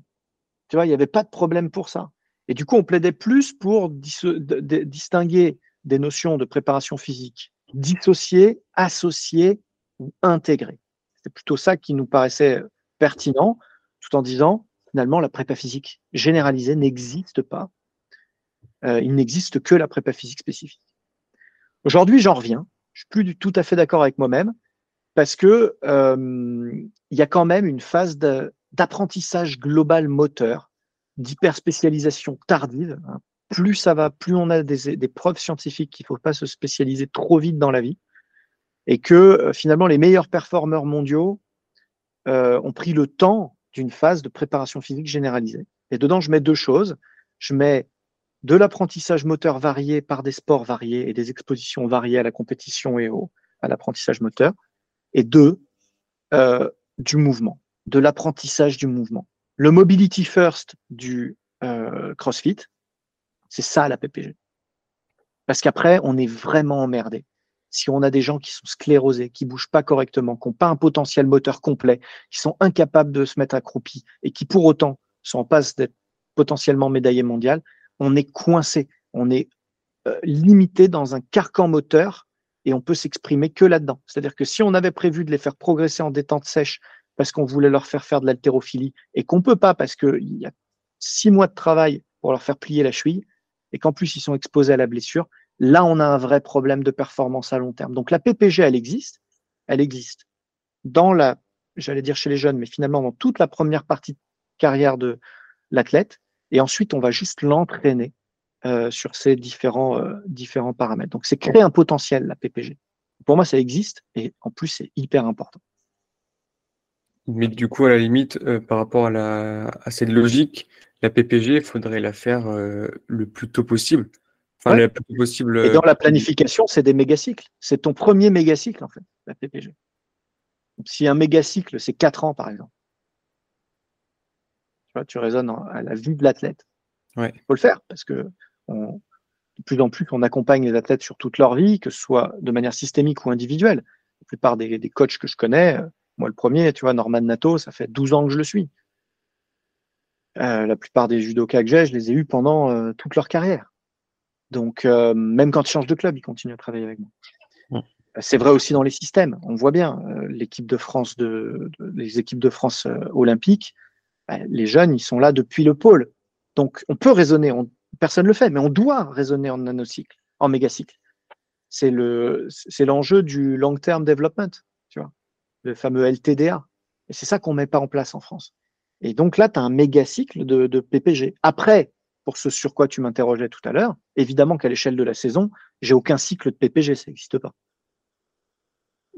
Tu vois, il n'y avait pas de problème pour ça. Et du coup, on plaidait plus pour distinguer des notions de préparation physique dissocier, associer ou intégrer. C'est plutôt ça qui nous paraissait pertinent, tout en disant, finalement, la prépa physique généralisée n'existe pas. Euh, il n'existe que la prépa physique spécifique. Aujourd'hui, j'en reviens. Je suis plus tout à fait d'accord avec moi-même parce que euh, il y a quand même une phase d'apprentissage global moteur, d'hyperspécialisation tardive, hein, plus ça va, plus on a des, preuves scientifiques qu'il ne faut pas se spécialiser trop vite dans la vie, et que euh, finalement les meilleurs performeurs mondiaux euh, ont pris le temps d'une phase de préparation physique généralisée. Et dedans, je mets deux choses. Je mets de l'apprentissage moteur varié par des sports variés et des expositions variées à la compétition et au, à l'apprentissage moteur. Et deux, euh, du mouvement, de l'apprentissage du mouvement. Le mobility first du CrossFit, c'est ça la PPG. Parce qu'après, on est vraiment emmerdé. Si on a des gens qui sont sclérosés, qui bougent pas correctement, qui n'ont pas un potentiel moteur complet, qui sont incapables de se mettre accroupis et qui pour autant sont en passe d'être potentiellement médaillés mondial, on est coincé, on est euh, limité dans un carcan moteur et on peut s'exprimer que là-dedans. C'est-à-dire que si on avait prévu de les faire progresser en détente sèche parce qu'on voulait leur faire faire de l'haltérophilie et qu'on peut pas parce qu'il y a six mois de travail pour leur faire plier la cheville, et qu'en plus ils sont exposés à la blessure, là on a un vrai problème de performance à long terme. Donc la PPG, elle existe, elle existe dans la, j'allais dire chez les jeunes, mais finalement dans toute la première partie de carrière de l'athlète, et ensuite on va juste l'entraîner euh, sur ces différents, euh, différents paramètres. Donc c'est créer un potentiel, la PPG. Pour moi, ça existe, et en plus c'est hyper important. Mais du coup, à la limite, euh, par rapport à, cette logique, la PPG, il faudrait la faire euh, le plus tôt possible. Enfin, le plus tôt possible. Et dans la euh, planification, c'est des mégacycles. C'est ton premier mégacycle, en fait, la PPG. Si un mégacycle, c'est 4 ans, par exemple. Tu, vois, tu raisonnes à la vie de l'athlète. Il faut le faire parce que de plus en plus, on accompagne les athlètes sur toute leur vie, que ce soit de manière systémique ou individuelle. La plupart des, des coachs que je connais, euh, moi le premier, tu vois, Norman Nato, ça fait 12 ans que je le suis. Euh, la plupart des judokas que j'ai, je les ai eus pendant euh, toute leur carrière. Donc, euh, même quand ils changent de club, ils continuent à travailler avec moi. C'est vrai aussi dans les systèmes. On voit bien l'équipe de France, de, les équipes de France olympiques. Bah, les jeunes, ils sont là depuis le pôle. Donc, on peut raisonner. On, personne ne le fait, mais on doit raisonner en nanocycle, en mégacycle. C'est le, c'est l'enjeu du long term development, tu vois, le fameux LTDA. Et c'est ça qu'on met pas en place en France. Et donc là, tu as un méga cycle de, PPG. Après, pour ce sur quoi tu m'interrogeais tout à l'heure, évidemment qu'à l'échelle de la saison, j'ai aucun cycle de PPG, ça n'existe pas.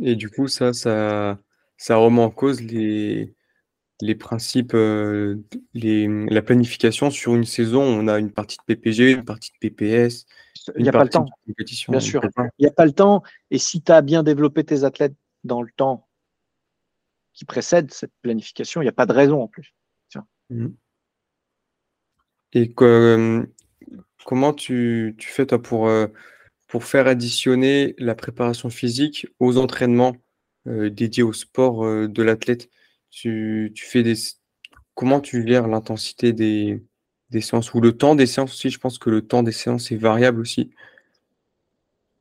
Et du coup, ça, ça, ça remet en cause les, les principes, euh, les, la planification sur une saison. On a une partie de PPG, une partie de PPS. Il n'y a pas le temps. Bien sûr. Il n'y a pas le temps. Et si tu as bien développé tes athlètes dans le temps qui précède cette planification. Il n'y a pas de raison en plus. Mhm. Et euh, comment tu, fais toi pour, euh, pour faire additionner la préparation physique aux entraînements euh, dédiés au sport de l'athlète? Tu, fais des comment tu gères l'intensité des, séances ou le temps des séances aussi? Je pense que le temps des séances est variable aussi.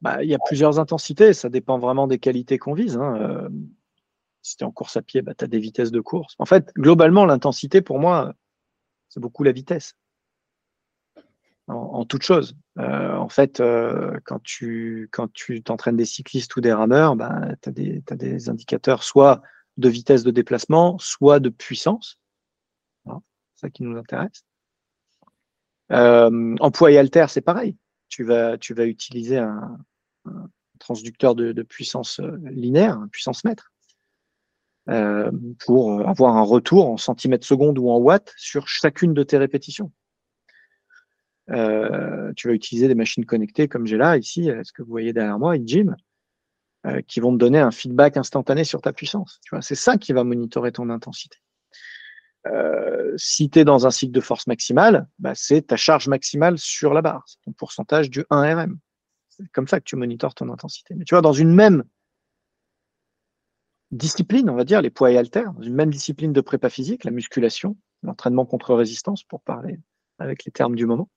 Bah, il y a plusieurs intensités, ça dépend vraiment des qualités qu'on vise. Hein si tu es en course à pied, bah, tu as des vitesses de course. En fait, globalement, l'intensité, pour moi, c'est beaucoup la vitesse. En, toute chose. Euh, en fait, euh, quand tu quand t'entraînes des cyclistes ou des rameurs, ben, tu as, des indicateurs soit de vitesse de déplacement, soit de puissance. c'est ça qui nous intéresse. Euh, en poids et haltère, c'est pareil. Tu vas, utiliser un, transducteur de, puissance linéaire, puissance mètre, pour avoir un retour en centimètres secondes ou en watts sur chacune de tes répétitions. Euh, tu vas utiliser des machines connectées comme j'ai là, ici, ce que vous voyez derrière moi, gym, euh, qui vont te donner un feedback instantané sur ta puissance. Tu vois, c'est ça qui va monitorer ton intensité. Euh, si tu es dans un cycle de force maximale, bah, c'est ta charge maximale sur la barre, c'est ton pourcentage du 1RM. C'est comme ça que tu monitores ton intensité. Mais tu vois, dans une même discipline, on va dire, les poids et haltères, dans une même discipline de prépa physique, la musculation, l'entraînement contre résistance, pour parler avec les termes du moment,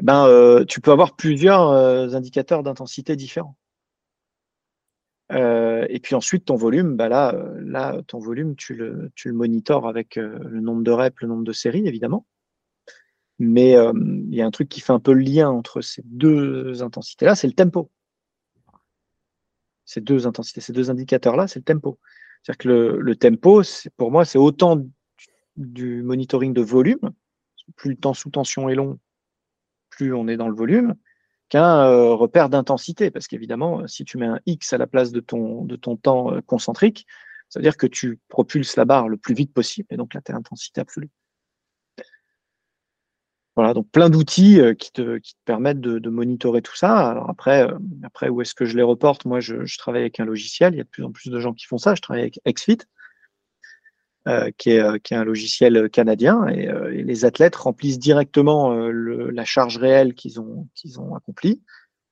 eh ben, euh, tu peux avoir plusieurs euh, indicateurs d'intensité différents. Euh, et puis ensuite, ton volume, bah là, là, ton volume, tu le, tu le monitores avec le nombre de reps, le nombre de séries, évidemment. Mais il y a un truc qui fait un peu le lien entre ces deux intensités-là, c'est le tempo. Ces deux intensités, ces deux indicateurs-là, c'est le tempo. C'est-à-dire que le, tempo, pour moi, c'est autant du monitoring de volume. Plus le temps sous tension est long, plus on est dans le volume, qu'un euh, repère d'intensité. Parce qu'évidemment, euh, si tu mets un X à la place de ton, de ton temps euh, concentrique, ça veut dire que tu propulses la barre le plus vite possible, et donc là, tu as intensité absolue. Voilà, donc plein d'outils qui te, permettent de, monitorer tout ça. Alors après, après où est-ce que je les reporte? Moi, je, travaille avec un logiciel. Il y a de plus en plus de gens qui font ça. Je travaille avec XFIT. Euh, qui, est, euh, un logiciel canadien. Et, euh, les athlètes remplissent directement la charge réelle qu'ils ont, accomplie.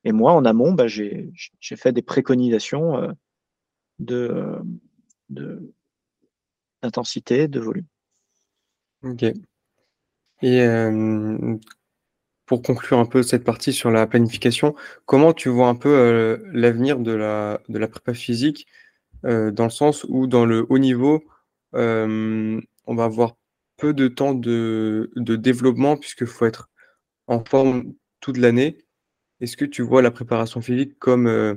Et moi, en amont, bah, j'ai fait des préconisations de, d'intensité, de, volume. Ok. Et pour conclure un peu cette partie sur la planification, comment tu vois un peu l'avenir de la, de la prépa physique dans le sens où dans le haut niveau, on va avoir peu de temps de, développement puisqu'il faut être en forme toute l'année. Est-ce que tu vois la préparation physique comme, euh,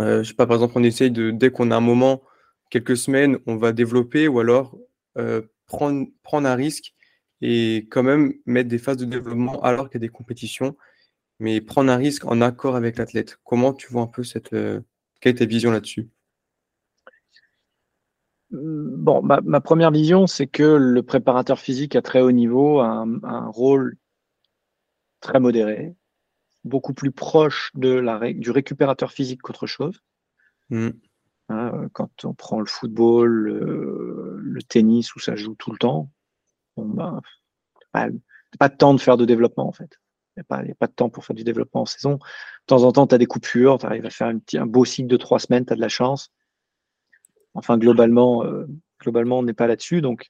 euh, je sais pas, par exemple, on essaye de, dès qu'on a un moment, quelques semaines, on va développer ou alors euh, prendre, prendre un risque et quand même mettre des phases de développement alors qu'il y a des compétitions, mais prendre un risque en accord avec l'athlète. Comment tu vois un peu cette... quelle est ta vision là-dessus? Bon, ma, première vision, c'est que le préparateur physique à très haut niveau a un, rôle très modéré, beaucoup plus proche de la, du récupérateur physique qu'autre chose. Mm. Hein, quand on prend le football, le, tennis où ça joue tout le temps, ben, pas, de temps de faire de développement en fait. Il n'y a, pas de temps pour faire du développement en saison. De temps en temps, tu as des coupures, tu arrives à faire un beau cycle de trois semaines, tu as de la chance. Enfin, globalement, euh, globalement on n'est pas là-dessus. Donc,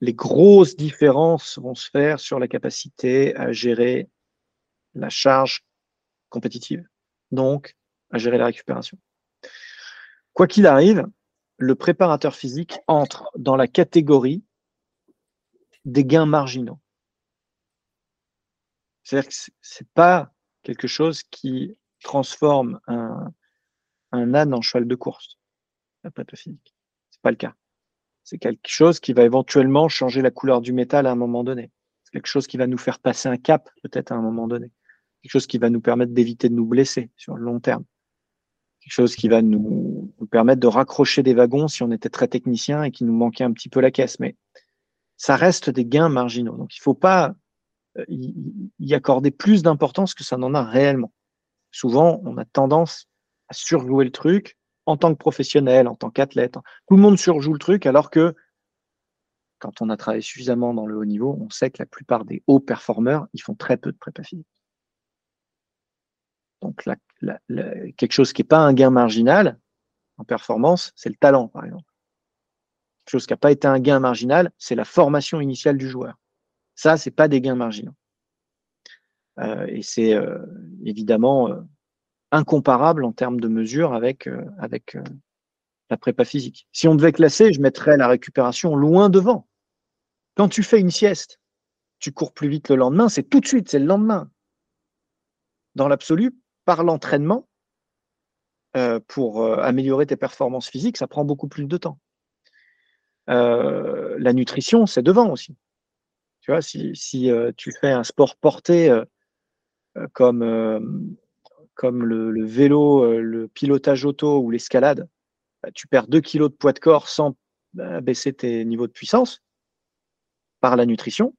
les grosses différences vont se faire sur la capacité à gérer la charge compétitive, donc à gérer la récupération. Quoi qu'il arrive, le préparateur physique entre dans la catégorie des gains marginaux. C'est-à-dire que ce n'est pas quelque chose qui transforme un, âne en cheval de course la prépa physique. C'est pas le cas. C'est quelque chose qui va éventuellement changer la couleur du métal à un moment donné. C'est quelque chose qui va nous faire passer un cap peut-être à un moment donné. Quelque chose qui va nous permettre d'éviter de nous blesser sur le long terme. Quelque chose qui va nous, permettre de raccrocher des wagons si on était très technicien et qui nous manquait un petit peu la caisse. Mais ça reste des gains marginaux. Donc il ne faut pas euh, y accorder plus d'importance que ça n'en a réellement. Souvent, on a tendance à surjouer le truc en tant que professionnel, en tant qu'athlète. Tout le monde surjoue le truc, alors que quand on a travaillé suffisamment dans le haut niveau, on sait que la plupart des hauts performeurs, ils font très peu de prépa physique. Donc, quelque chose qui n'est pas un gain marginal en performance, c'est le talent, par exemple. Chose qui n'a pas été un gain marginal, c'est la formation initiale du joueur. Ça, ce n'est pas des gains marginaux. Euh, et c'est euh, évidemment euh, incomparable en termes de mesure avec, avec la prépa physique. Si on devait classer, je mettrais la récupération loin devant. Quand tu fais une sieste, tu cours plus vite le lendemain, c'est tout de suite, c'est le lendemain. Dans l'absolu, par l'entraînement, pour améliorer tes performances physiques, ça prend beaucoup plus de temps. Euh, la nutrition, c'est devant aussi. Tu vois, si, tu fais un sport porté comme, comme le, vélo, le pilotage auto ou l'escalade, bah, tu perds 2 kilos de poids de corps sans bah, baisser tes niveaux de puissance par la nutrition.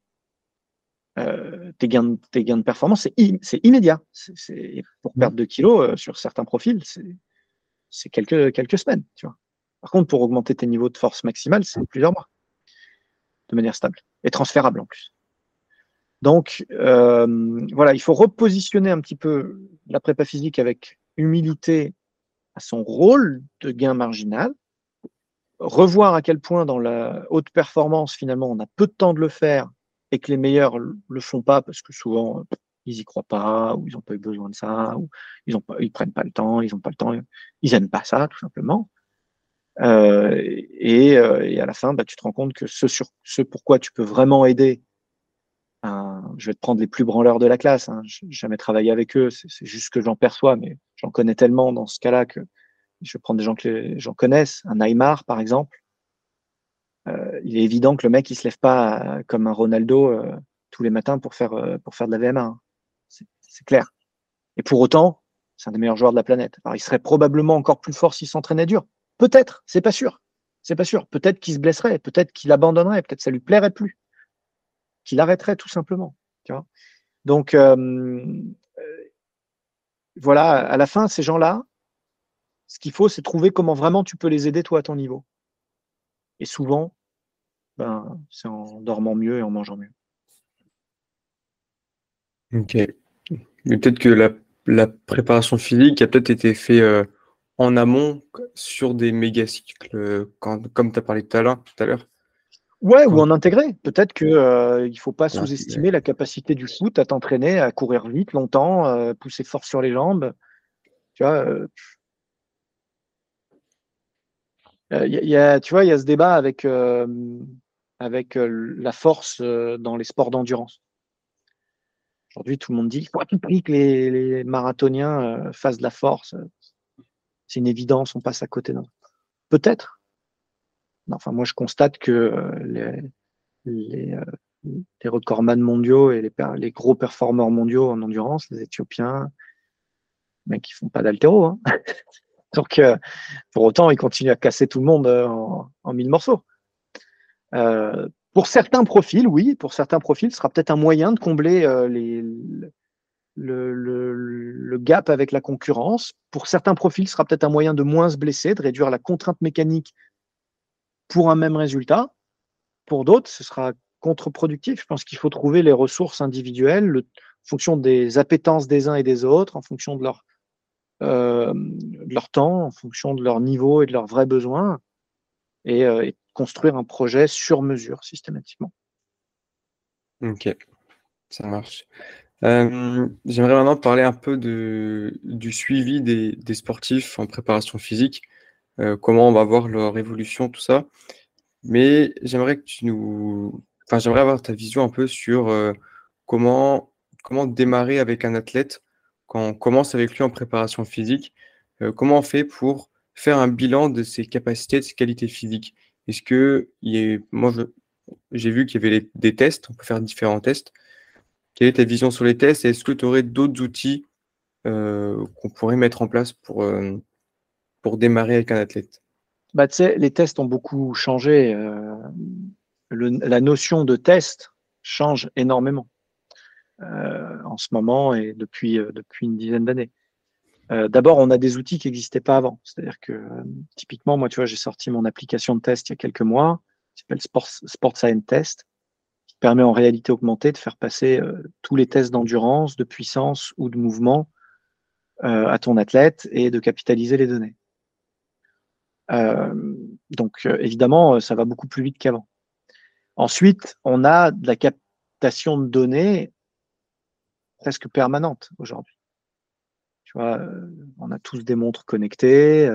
tes, gains, tes gains de performance, c'est immédiat. pour mmh. perdre 2 kilos sur certains profils, c'est quelques, quelques semaines. Tu vois. Par contre, pour augmenter tes niveaux de force maximale, c'est plusieurs mois, de manière stable et transférable en plus. Donc, euh, voilà, il faut repositionner un petit peu la prépa physique avec humilité à son rôle de gain marginal, revoir à quel point dans la haute performance, finalement, on a peu de temps de le faire et que les meilleurs le font pas parce que souvent, ils y croient pas, ou ils n'ont pas eu besoin de ça, ou ils ne prennent pas le temps, ils n'ont pas le temps, ils n'aiment pas ça, tout simplement. Euh, et, euh, et, à la fin, bah, tu te rends compte que ce, sur, ce pourquoi tu peux vraiment aider, je vais te prendre les plus branleurs de la classe, hein, je jamais travaillé avec eux, c'est juste que j'en perçois, mais j'en connais tellement dans ce cas-là que je vais prendre des gens que les gens connaissent, un Neymar par exemple. Euh, il est évident que le mec il se lève pas comme un Ronaldo euh, tous les matins pour faire euh, pour faire de la VMA. Hein. C'est clair. Et pour autant, c'est un des meilleurs joueurs de la planète. Alors, il serait probablement encore plus fort s'il s'entraînait dur. Peut-être, c'est pas sûr. C'est pas sûr. Peut-être qu'il se blesserait, peut-être qu'il abandonnerait, peut-être ça lui plairait plus, qu'il arrêterait tout simplement. Donc euh, euh, voilà, à la fin, ces gens-là, ce qu'il faut, c'est trouver comment vraiment tu peux les aider toi à ton niveau. Et souvent, ben, c'est en dormant mieux et en mangeant mieux. Ok. Mais peut-être que la, préparation physique a peut-être été faite euh, en amont sur des méga cycles, comme tu as parlé tout à l'heure. Ouais, ou en intégré. Peut-être qu'il euh, ne faut pas sous-estimer la capacité du foot à t'entraîner, à courir vite, longtemps, euh, pousser fort sur les jambes. Tu vois, y a, tu vois, il y a ce débat avec, avec la force dans les sports d'endurance. Aujourd'hui, tout le monde dit qu'il faut à tout prix que les, marathoniens fassent de la force c'est une évidence, on passe à côté d'un. Peut-être. Enfin, moi, je constate que euh, les, les, euh, les mondiaux et les, gros performeurs mondiaux en endurance, les Éthiopiens, mais qui font pas d'altéro. Hein. Donc, euh, pour autant, ils continuent à casser tout le monde en mille morceaux. pour certains profils, oui, pour certains profils, ce sera peut-être un moyen de combler les, le, gap avec la concurrence. Pour certains profils, ce sera peut-être un moyen de moins se blesser, de réduire la contrainte mécanique pour un même résultat. Pour d'autres, ce sera contre-productif. Je pense qu'il faut trouver les ressources individuelles en fonction des appétences des uns et des autres, en fonction de leur, euh, de leur temps, en fonction de leur niveau et de leurs vrais besoins, et, euh, et construire un projet sur mesure systématiquement. Ok, ça marche. Euh, j'aimerais maintenant parler un peu de, du suivi des, sportifs en préparation physique, euh, comment on va voir leur évolution, tout ça. Mais j'aimerais que tu nous, enfin, j'aimerais avoir ta vision un peu sur euh, comment, comment démarrer avec un athlète quand on commence avec lui en préparation physique. comment on fait pour faire un bilan de ses capacités, de ses qualités physiques? Est-ce que, moi, j'ai vu qu'il y avait des tests, on peut faire différents tests. Quelle est ta vision sur les tests? Est-ce que tu aurais d'autres outils euh, qu'on pourrait mettre en place pour, euh, pour démarrer avec un athlète? Bah, Les tests ont beaucoup changé. Euh, la notion de test change énormément en ce moment et depuis, depuis une dizaine d'années. D'abord, on a des outils qui n'existaient pas avant. C'est-à-dire que typiquement, moi, tu vois, j'ai sorti mon application de test il y a quelques mois, qui s'appelle Sport, Sport Science Test permet en réalité augmentée de faire passer euh, tous les tests d'endurance, de puissance ou de mouvement euh, à ton athlète et de capitaliser les données. Euh, donc évidemment, ça va beaucoup plus vite qu'avant. Ensuite, on a de la captation de données presque permanente aujourd'hui. Tu vois, on a tous des montres connectées,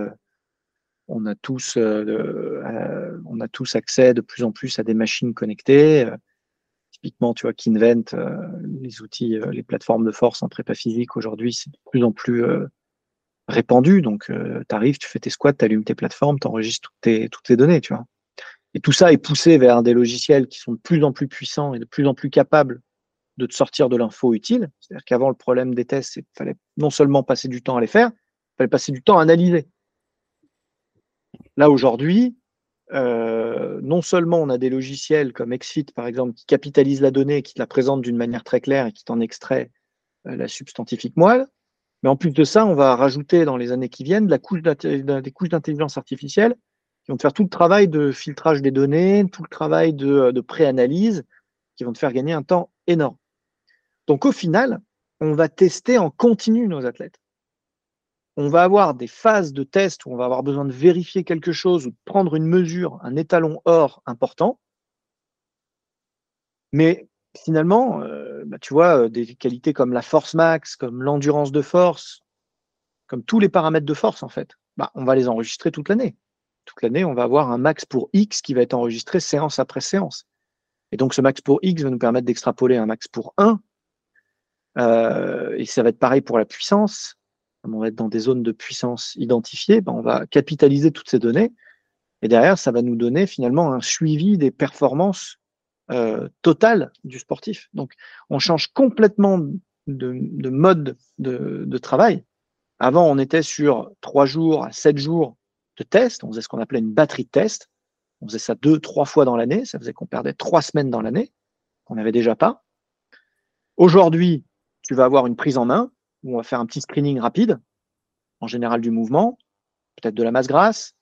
on a tous on a tous accès de plus en plus à des machines connectées. Typiquement, tu vois, Kinvent, les outils, les plateformes de force en prépa physique aujourd'hui, c'est de plus en plus répandu. Donc, tu arrives, tu fais tes squats, tu allumes tes plateformes, tu enregistres toutes tes, données, tu vois. Et tout ça est poussé vers des logiciels qui sont de plus en plus puissants et de plus en plus capables de te sortir de l'info utile. C'est-à-dire qu'avant, le problème des tests, qu'il fallait non seulement passer du temps à les faire, il fallait passer du temps à analyser. Là, aujourd'hui, euh, non seulement on a des logiciels comme XFIT, par exemple, qui capitalisent la donnée, qui te la présentent d'une manière très claire et qui t'en extrait euh, la substantifique moelle, mais en plus de ça, on va rajouter dans les années qui viennent des couches d'intelligence artificielle qui vont te faire tout le travail de filtrage des données, tout le travail euh, de pré-analyse, qui vont te faire gagner un temps énorme. Donc au final, on va tester en continu nos athlètes. On va avoir des phases de test où on va avoir besoin de vérifier quelque chose ou de prendre une mesure, un étalon or important. Mais finalement, euh, bah, tu vois, euh, des qualités comme la force max, comme l'endurance de force, comme tous les paramètres de force, en fait, bah, on va les enregistrer toute l'année toute l'année, on va avoir un max pour X qui va être enregistré séance après séance. Et donc, ce max pour X va nous permettre d'extrapoler un max pour 1. Euh, et ça va être pareil pour la puissance. Comme on va être dans des zones de puissance identifiées, ben on va capitaliser toutes ces données. Et derrière, ça va nous donner finalement un suivi des performances euh, totales du sportif. Donc, on change complètement de, mode de, travail. Avant, on était sur 3 jours à 7 jours de test. On faisait ce qu'on appelait une batterie de test. On faisait ça deux, trois fois dans l'année. Ça faisait qu'on perdait trois semaines dans l'année, qu'on n'avait déjà pas. Aujourd'hui, tu vas avoir une prise en main où on va faire un petit screening rapide, en général du mouvement, peut-être de la masse grasse,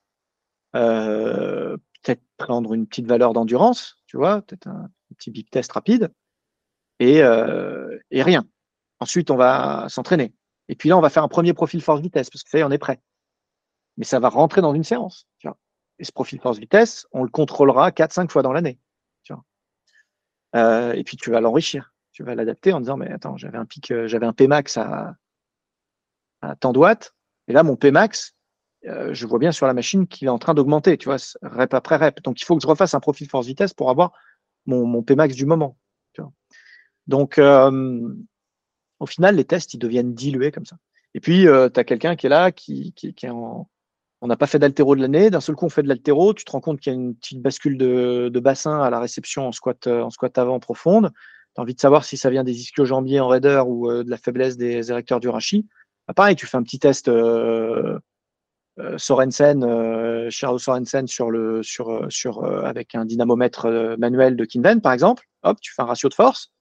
euh, peut-être prendre une petite valeur d'endurance, tu vois, peut-être un, petit big test rapide, et, euh, et rien. Ensuite, on va s'entraîner. Et puis là, on va faire un premier profil force vitesse, parce que ça y est, on est prêt mais ça va rentrer dans une séance. Et ce profil force-vitesse, on le contrôlera 4-5 fois dans l'année. Euh, et puis tu vas l'enrichir. Tu vas l'adapter en disant, mais attends, j'avais un pic, euh, j'avais un Pmax à, à tant de watts, et là, mon Pmax, euh, je vois bien sur la machine qu'il est en train d'augmenter, tu vois, rep après rep. Donc, il faut que je refasse un profil force-vitesse pour avoir mon, mon Pmax du moment. Donc, au final, les tests, ils deviennent dilués comme ça. Et puis, tu as quelqu'un qui est là, qui, qui, est en, on n'a pas fait d'altéro de l'année. D'un seul coup, on fait de l'altéro. Tu te rends compte qu'il y a une petite bascule de, bassin à la réception en squat, euh, en squat avant profonde. Envie de savoir si ça vient des ischio-jambiers en raider ou euh, de la faiblesse des érecteurs du rachis. Bah, pareil, tu fais un petit test euh, Sorensen, Charles Sorensen sur le, sur, sur, avec un dynamomètre manuel de Kinven, par exemple. Hop, tu fais un ratio de force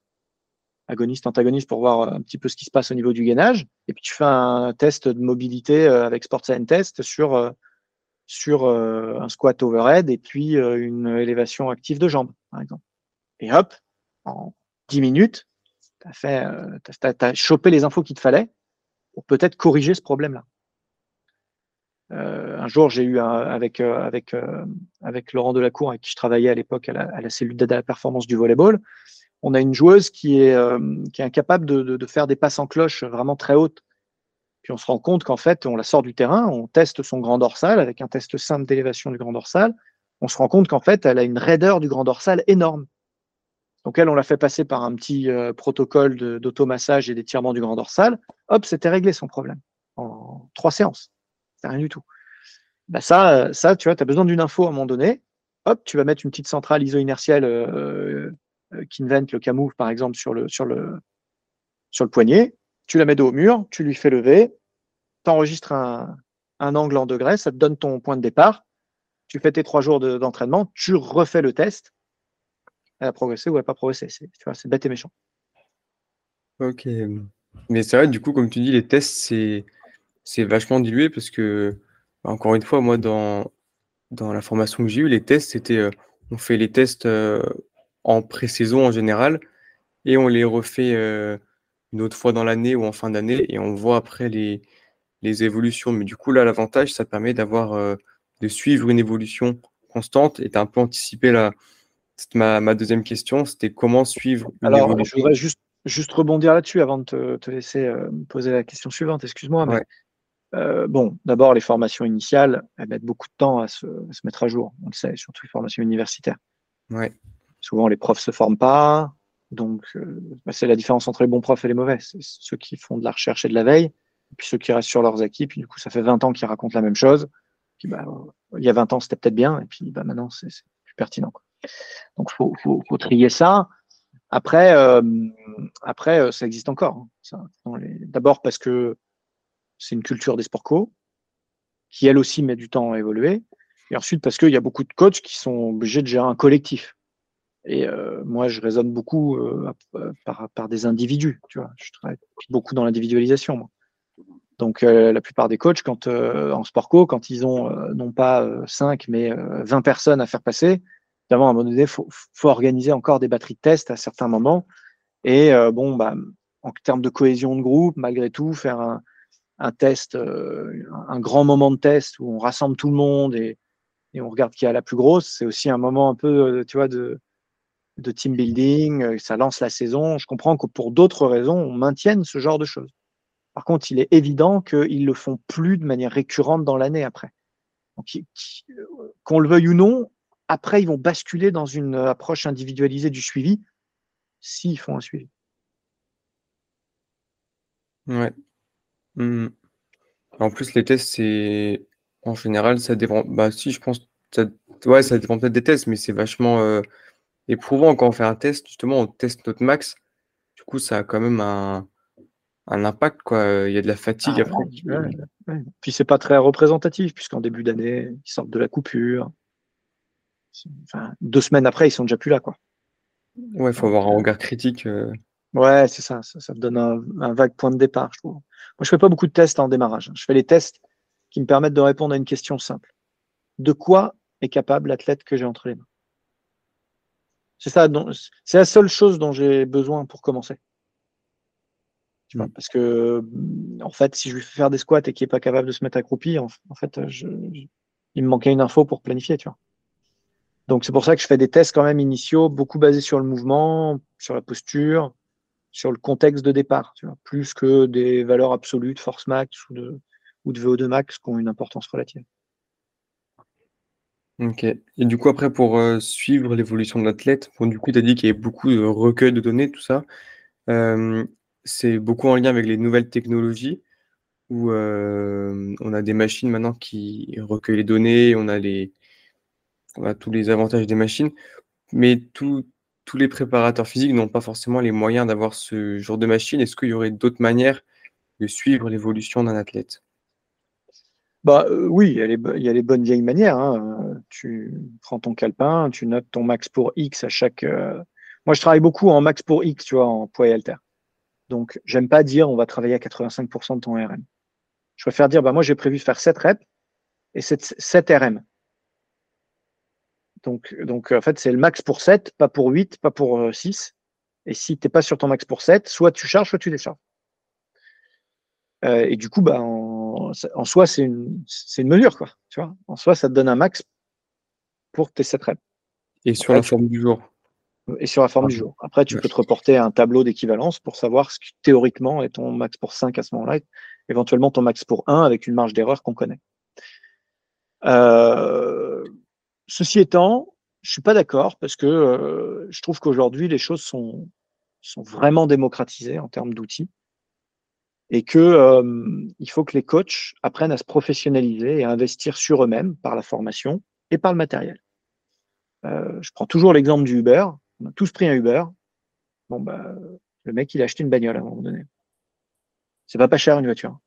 agoniste, antagoniste pour voir un petit peu ce qui se passe au niveau du gainage. Et puis tu fais un test de mobilité euh, avec Sports and Test sur, euh, sur euh, un squat overhead et puis une élévation active de jambes, par exemple. Et hop, 10 minutes, tu as, as, chopé les infos qu'il te fallait pour peut-être corriger ce problème-là. un jour, j'ai eu avec, avec, Laurent Delacour, avec qui je travaillais à l'époque à la, cellule d'aide à la performance du volleyball, on a une joueuse euh, qui est incapable de, faire des passes en cloche vraiment très hautes. Puis on se rend compte qu'en fait, on la sort du terrain, on teste son grand dorsal avec un test simple d'élévation du grand dorsal. On se rend compte qu'en fait, elle a une raideur du grand dorsal énorme. Donc elle, on l'a fait passer par un petit euh, protocole d'automassage et d'étirement du grand dorsal. Hop, c'était réglé son problème en trois séances. C'est rien du tout. Bah ça, ça, tu vois, tu as besoin d'une info à un moment donné. Hop, tu vas mettre une petite centrale iso-inertielle euh, euh, Kinvent, le Camouv, par exemple, sur le, sur, le, sur le poignet. Tu la mets dos au mur, tu lui fais lever, tu enregistres un, angle en degrés, ça te donne ton point de départ. Tu fais tes trois jours d'entraînement, tu refais le test. Elle a progressé ou elle n'a pas progressé. C'est bête et méchant. Ok. Mais c'est vrai, du coup, comme tu dis, les tests, c'est vachement dilué parce que, encore une fois, moi, dans, la formation que j'ai eue, les tests, c'était euh, on fait les tests euh, en pré-saison en général, et on les refait euh, une autre fois dans l'année ou en fin d'année, et on voit après les, évolutions. Mais du coup, là, l'avantage, ça permet d'avoir de suivre une évolution constante, et tu as un peu anticipé là. Ma, ma deuxième question, c'était comment suivre Alors, je voudrais juste, juste rebondir là-dessus avant de te, te laisser euh, poser la question suivante, excuse-moi. euh, bon, d'abord, les formations initiales, elles mettent beaucoup de temps à se, mettre à jour. On le sait, surtout les formations universitaires. Ouais. Souvent, les profs se forment pas. Donc, euh, bah, c'est la différence entre les bons profs et les mauvais. C'est ceux qui font de la recherche et de la veille, et puis ceux qui restent sur leurs acquis. Puis, du coup, ça fait 20 ans qu'ils racontent la même chose. Puis, bah, il y a 20 ans, c'était peut-être bien. Et puis, bah, maintenant, c'est plus pertinent. Quoi. Donc, faut, faut, trier ça. Après, euh, après, euh, ça existe encore. Hein, d'abord parce que c'est une culture des sports co qui elle aussi met du temps à évoluer. Et ensuite parce qu'il y a beaucoup de coachs qui sont obligés de gérer un collectif. Et euh, moi, je raisonne beaucoup par, par, des individus. Tu vois, je travaille beaucoup dans l'individualisation. Donc, la plupart des coachs, quand en sport co, quand ils ont non pas 5 mais 20 personnes à faire passer, Évidemment, à un moment donné, il faut, organiser encore des batteries de tests à certains moments. Et euh, bon, bah, en termes de cohésion de groupe, malgré tout, faire un, test, euh, un grand moment de test où on rassemble tout le monde et, on regarde qui a la plus grosse, c'est aussi un moment un peu, euh, tu vois, de, de team building. Ça lance la saison. Je comprends que pour d'autres raisons, on maintienne ce genre de choses. Par contre, il est évident qu'ils le font plus de manière récurrente dans l'année après. Qu'on le veuille ou non, après, ils vont basculer dans une approche individualisée du suivi s'ils font un suivi. Ouais. Mmh. En plus, les tests, c'est en général, ça dépend. Bah, si, je pense, ça... ouais, ça dépend peut-être des tests, mais c'est vachement euh, éprouvant quand on fait un test. Justement, on teste notre max. Du coup, ça a quand même un, impact, quoi. Il y a de la fatigue ah après. Puis c'est pas très représentatif, puisqu'en début d'année, ils sortent de la coupure deux semaines après, ils sont déjà plus là, quoi. Ouais, il faut avoir un euh, regard critique. Euh. Ouais, c'est ça, ça, me donne un, vague point de départ, je trouve. Moi, je fais pas beaucoup de tests en démarrage. Hein. Je fais les tests qui me permettent de répondre à une question simple. De quoi est capable l'athlète que j'ai entre les mains C'est ça, c'est la seule chose dont j'ai besoin pour commencer. Mm. parce que, en fait, si je lui fais faire des squats et qu'il n'est pas capable de se mettre accroupi, en, fait, il me manquait une info pour planifier, tu vois. Donc c'est pour ça que je fais des tests quand même initiaux, beaucoup basés sur le mouvement, sur la posture, sur le contexte de départ, plus que des valeurs absolues de force max ou de, ou de VO2 max qui ont une importance relative. Ok. Et du coup, après, pour euh, suivre l'évolution de l'athlète, bon, du coup, tu as dit qu'il y avait beaucoup de recueils de données, tout ça. Euh, c'est beaucoup en lien avec les nouvelles technologies où euh, on a des machines maintenant qui recueillent les données, on a les, on a tous les avantages des machines, mais tous les préparateurs physiques n'ont pas forcément les moyens d'avoir ce genre de machine. Est-ce qu'il y aurait d'autres manières de suivre l'évolution d'un athlète? Bah, euh, oui, il y, a les, bonnes vieilles manières. Hein. Tu prends ton calepin, tu notes ton max pour X à chaque. Euh, moi, je travaille beaucoup en max pour X, tu vois, en poids et halter. Donc, j'aime pas dire on va travailler à 85% de ton RM. Je préfère dire bah, moi, j'ai prévu de faire 7 reps et 7, 7 RM. Donc, donc en fait, c'est le max pour 7, pas pour 8, pas pour 6. Euh, et si tu n'es pas sur ton max pour 7, soit tu charges, soit tu décharges. Euh, et du coup, bah, en, soi, c'est une, une, mesure. Quoi, tu vois en soi, ça te donne un max pour tes 7 reps. Et sur la forme du jour Et sur la forme du jour. Après, tu peux te reporter à un tableau d'équivalence pour savoir ce qui théoriquement est ton max pour 5 à ce moment-là, éventuellement ton max pour 1 avec une marge d'erreur qu'on connaît. Euh, Ceci étant, je suis pas d'accord parce que euh, je trouve qu'aujourd'hui les choses sont, sont vraiment démocratisées en termes d'outils et que euh, il faut que les coachs apprennent à se professionnaliser et à investir sur eux-mêmes par la formation et par le matériel. Euh, je prends toujours l'exemple du Uber. On a tous pris un Uber. Bon bah le mec il a acheté une bagnole à un moment donné. C'est pas pas cher une voiture.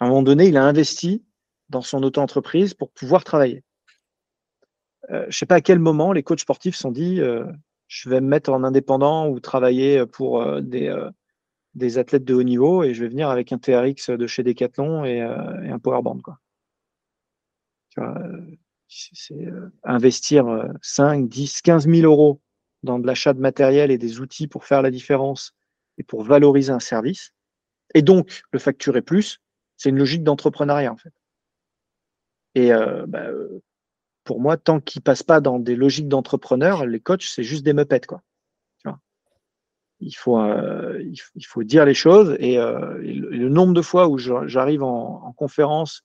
À un moment donné, il a investi dans son auto-entreprise pour pouvoir travailler. Euh, je ne sais pas à quel moment les coachs sportifs sont dit euh, je vais me mettre en indépendant ou travailler pour euh, des, des, athlètes de haut niveau et je vais venir avec un TRX de chez Decathlon et, et un powerband. Quoi. c'est investir 5, 10, 15 000 euros dans de l'achat de matériel et des outils pour faire la différence et pour valoriser un service, et donc le facturer plus, c'est une logique d'entrepreneuriat en fait. Et bah, pour moi, tant qu'ils passent pas dans des logiques d'entrepreneurs, les coachs, c'est juste des meupettes, quoi. il faut, euh, il, faut dire les choses. Et, euh, le, nombre de fois où j'arrive en, conférence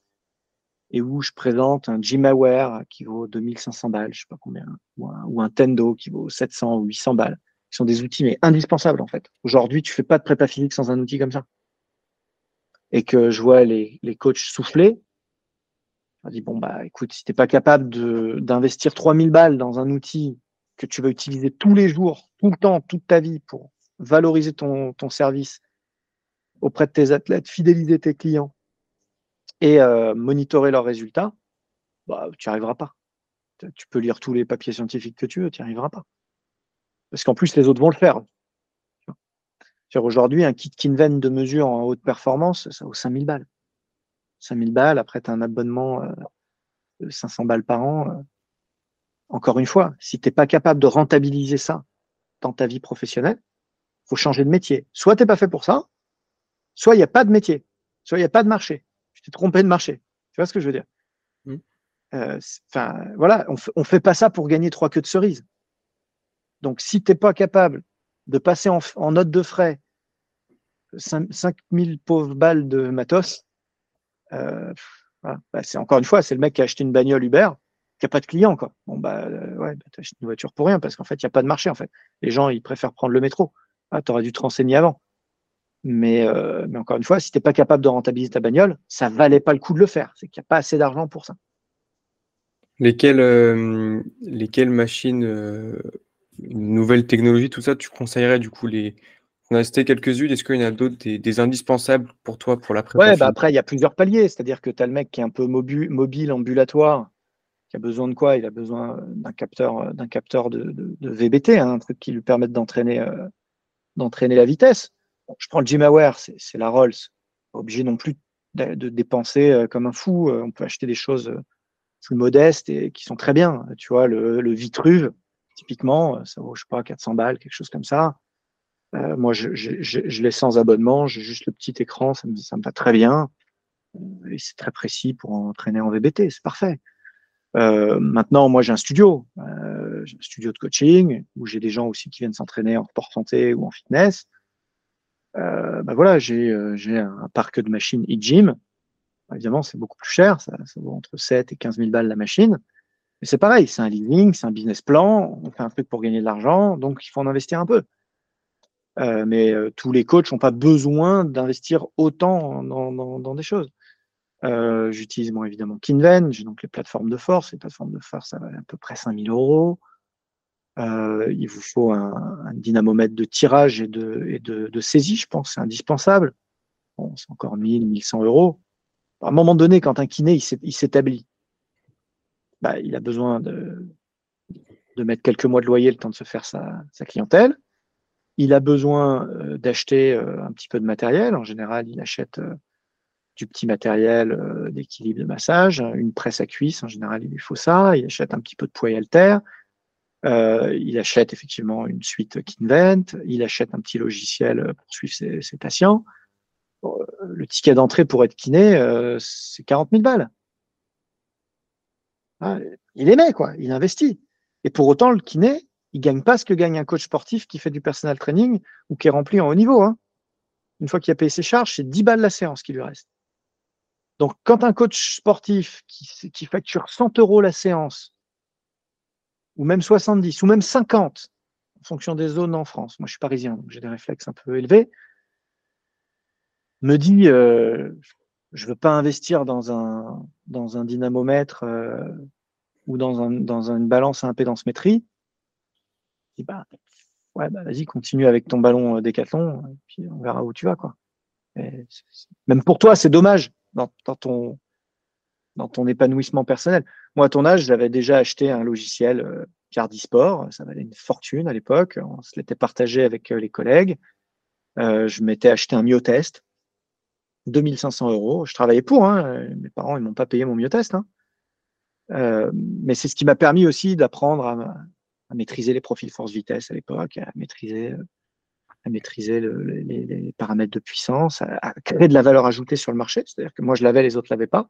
et où je présente un Gymaware qui vaut 2500 balles, je sais pas combien, ou un, ou un Tendo qui vaut 700 ou 800 balles, qui sont des outils mais indispensables en fait. Aujourd'hui, tu fais pas de prépa physique sans un outil comme ça. Et que je vois les, les coachs souffler, je dis bon bah écoute, si t'es pas capable d'investir 3000 balles dans un outil que tu vas utiliser tous les jours, tout le temps, toute ta vie pour valoriser ton, ton service auprès de tes athlètes, fidéliser tes clients et euh, monitorer leurs résultats, bah, tu n'y arriveras pas. Tu peux lire tous les papiers scientifiques que tu veux, tu n'y arriveras pas. Parce qu'en plus, les autres vont le faire. Aujourd'hui, un kit Kinven de mesure en haute performance, ça vaut 5000 balles. 5000 balles, après, tu as un abonnement euh, de 500 balles par an. Euh. Encore une fois, si tu n'es pas capable de rentabiliser ça dans ta vie professionnelle, faut changer de métier. Soit tu n'es pas fait pour ça, soit il n'y a pas de métier, soit il n'y a pas de marché. Tu t'es trompé de marché. Tu vois ce que je veux dire? Mmh. euh, Enfin, voilà, on ne fait pas ça pour gagner trois queues de cerise. Donc, si tu n'es pas capable de passer en, note de frais 5000 pauvres balles de matos, euh, bah, encore une fois, c'est le mec qui a acheté une bagnole Uber, qui n'a pas de client. Quoi. Bon, bah, euh, ouais, bah, tu achètes une voiture pour rien parce qu'en fait, il n'y a pas de marché. En fait. Les gens, ils préfèrent prendre le métro. Ah, tu aurais dû te renseigner avant. Mais, euh, encore une fois, si tu n'es pas capable de rentabiliser ta bagnole, ça valait pas le coup de le faire. C'est qu'il n'y a pas assez d'argent pour ça. Lesquelles, lesquelles machines, nouvelles technologies, tout ça, tu conseillerais du coup les. On a cité quelques-unes. Est-ce qu'il y en a d'autres, des, indispensables pour toi, pour la préparation Ouais, bah après, il y a plusieurs paliers. C'est-à-dire que tu as le mec qui est un peu mobile, ambulatoire, qui a besoin de quoi? Il a besoin d'un capteur, de, VBT, hein, un truc qui lui permette d'entraîner d'entraîner la vitesse. je prends le Gymaware, c'est la Rolls. Pas obligé non plus de, dépenser euh, comme un fou. Euh, on peut acheter des choses euh, plus modestes et qui sont très bien. Tu vois, le, le Vitruve, typiquement, ça vaut, je sais pas, 400 balles, quelque chose comme ça. Moi, je, l'ai sans abonnement, j'ai juste le petit écran, ça me, va très bien. Et c'est très précis pour entraîner en VBT, c'est parfait. Euh, maintenant, moi, j'ai un studio, euh, j'ai un studio de coaching où j'ai des gens aussi qui viennent s'entraîner en sport santé ou en fitness. Euh, bah voilà, j'ai euh, un parc de machines e-gym. Évidemment, c'est beaucoup plus cher, ça, ça, vaut entre 7 et 15 000 balles la machine. Mais c'est pareil, c'est un leasing, c'est un business plan, on fait un truc pour gagner de l'argent, donc il faut en investir un peu. Euh, mais euh, tous les coachs n'ont pas besoin d'investir autant dans, dans, dans, des choses. Euh, j'utilise bon, évidemment Kinven, j'ai donc les plateformes de force. Les plateformes de force, ça va à peu près 5000 euros. Euh, il vous faut un, dynamomètre de tirage et de, et de, saisie, je pense, c'est indispensable. Bon, c'est encore 1000, 1100 euros. À un moment donné, quand un kiné il s'établit, bah, il a besoin de, de mettre quelques mois de loyer le temps de se faire sa, sa clientèle. Il a besoin euh, d'acheter un petit peu de matériel. En général, il achète du petit matériel euh, d'équilibre de massage, une presse à cuisse, en général il lui faut ça, il achète un petit peu de poids alter, euh, il achète effectivement une suite Kinvent, il achète un petit logiciel pour suivre ses, patients. le ticket d'entrée pour être kiné, euh, c'est 40 000 balles. Ah, il aimait, quoi, il investit. Et pour autant, le kiné, il gagne pas ce que gagne un coach sportif qui fait du personal training ou qui est rempli en haut niveau. Hein. Une fois qu'il a payé ses charges, c'est 10 balles la séance qui lui reste. Donc, quand un coach sportif qui, facture 100 euros la séance, ou même 70, ou même 50, en fonction des zones en France, moi je suis parisien, donc j'ai des réflexes un peu élevés, me dit euh, je ne veux pas investir dans un, dynamomètre euh, ou dans, un, dans une balance à impédance-métrie, dis bah, ouais, bah, vas-y, continue avec ton ballon euh, décathlon, et puis on verra où tu vas. Quoi. même pour toi, c'est dommage dans, ton, épanouissement personnel. Moi, à ton âge, j'avais déjà acheté un logiciel euh, Cardisport. Ça valait une fortune à l'époque. On se l'était partagé avec euh, les collègues. Euh, je m'étais acheté un myotest. 2500 euros. Je travaillais pour. Hein. Mes parents, ils m'ont pas payé mon myotest. Hein. Euh, mais c'est ce qui m'a permis aussi d'apprendre à, à, maîtriser les profils force-vitesse à l'époque, à maîtriser euh, à maîtriser les, paramètres de puissance, à, créer de la valeur ajoutée sur le marché. C'est-à-dire que moi, je l'avais, les autres ne l'avaient pas.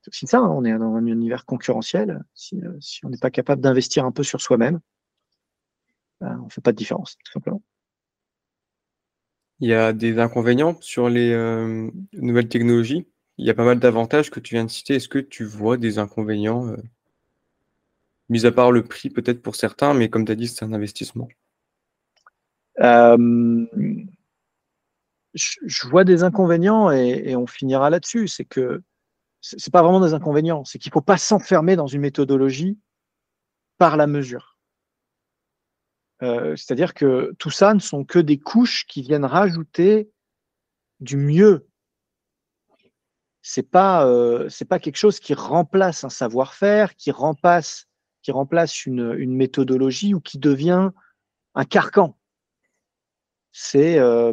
C'est aussi ça, hein, on est dans un univers concurrentiel. Si, on n'est pas capable d'investir un peu sur soi-même, ben, on ne fait pas de différence, tout simplement. Il y a des inconvénients sur les euh, nouvelles technologies? Il y a pas mal d'avantages que tu viens de citer. Est-ce que tu vois des inconvénients, euh, mis à part le prix peut-être pour certains, mais comme tu as dit, c'est un investissement euh, je, vois des inconvénients et, on finira là-dessus. C'est que c'est pas vraiment des inconvénients, c'est qu'il ne faut pas s'enfermer dans une méthodologie par la mesure. Euh, c'est-à-dire que tout ça ne sont que des couches qui viennent rajouter du mieux. C'est pas euh, pas quelque chose qui remplace un savoir-faire, qui remplace qui remplace une, méthodologie ou qui devient un carcan. C'est euh,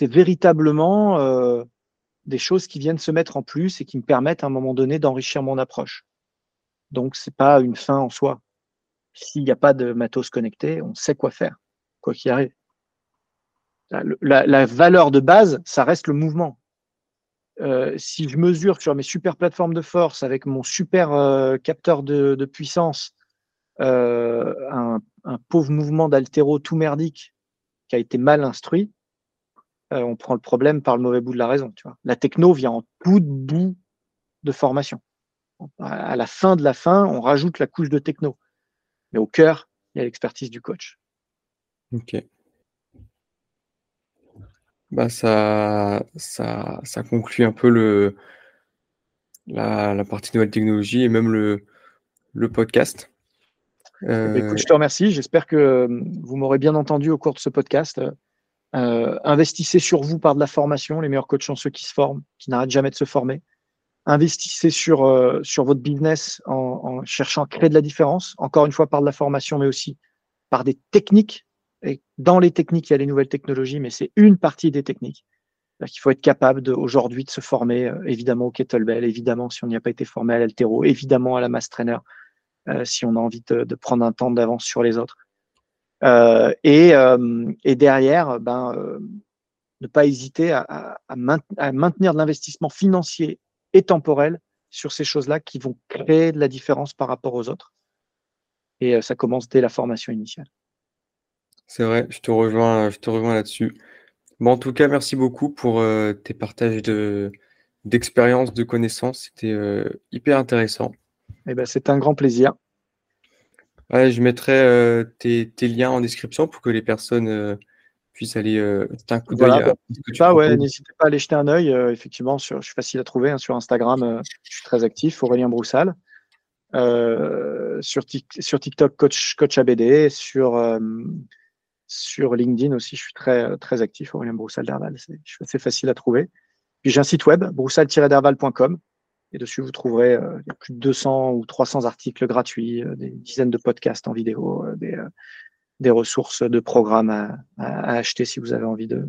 véritablement euh, des choses qui viennent se mettre en plus et qui me permettent à un moment donné d'enrichir mon approche. Donc c'est pas une fin en soi. S'il n'y a pas de matos connecté, on sait quoi faire, quoi qu'il arrive. La, valeur de base, ça reste le mouvement. Euh, si je mesure sur mes super plateformes de force avec mon super euh, capteur de, puissance euh, un, pauvre mouvement d'altéro tout merdique qui a été mal instruit, on prend le problème par le mauvais bout de la raison. Tu vois. La techno vient en tout bout de formation. À la fin de la fin, on rajoute la couche de techno. Mais au cœur, il y a l'expertise du coach. Ok. Bah ça, ça, ça conclut un peu le, la, partie nouvelle technologie et même le, le podcast. Euh, écoute, je te remercie. J'espère que euh, vous m'aurez bien entendu au cours de ce podcast. Euh, investissez sur vous par de la formation. Les meilleurs coachs sont ceux qui se forment, qui n'arrêtent jamais de se former investissez sur, euh, sur votre business en, en, cherchant à créer de la différence, encore une fois par de la formation, mais aussi par des techniques. Dans les techniques, il y a les nouvelles technologies, mais c'est une partie des techniques. Il faut être capable aujourd'hui de se former, euh, évidemment au kettlebell, évidemment si on n'y a pas été formé à l'altéro, évidemment à la mass trainer, euh, si on a envie de, prendre un temps d'avance sur les autres. Euh, et, derrière, ben, ne pas hésiter à, maintenir de l'investissement financier et temporel sur ces choses-là qui vont créer de la différence par rapport aux autres. Et ça commence dès la formation initiale. C'est vrai, je te rejoins, je te rejoins là-dessus. Bon, en tout cas, merci beaucoup pour euh, tes partages de, d'expériences, de connaissances. C'était euh, hyper intéressant. Eh ben, c'est un grand plaisir. je mettrai tes, tes, liens en description pour que les personnes puisse aller euh, un coup d'œil. ouais, n'hésitez pas à aller jeter un œil. Euh, effectivement, sur, je suis facile à trouver hein, sur Instagram. Euh, je suis très actif, Aurélien Broussal. sur, sur TikTok, coach, coach ABD. Sur, sur LinkedIn aussi, je suis très, très actif, Aurélien Broussal d'Herval. C'est, assez facile à trouver. Puis j'ai un site web, broussal-derval.com. Et dessus, vous trouverez plus de 200 ou 300 articles gratuits, des dizaines de podcasts en vidéo, des, des ressources de programmes à, acheter si vous avez envie de,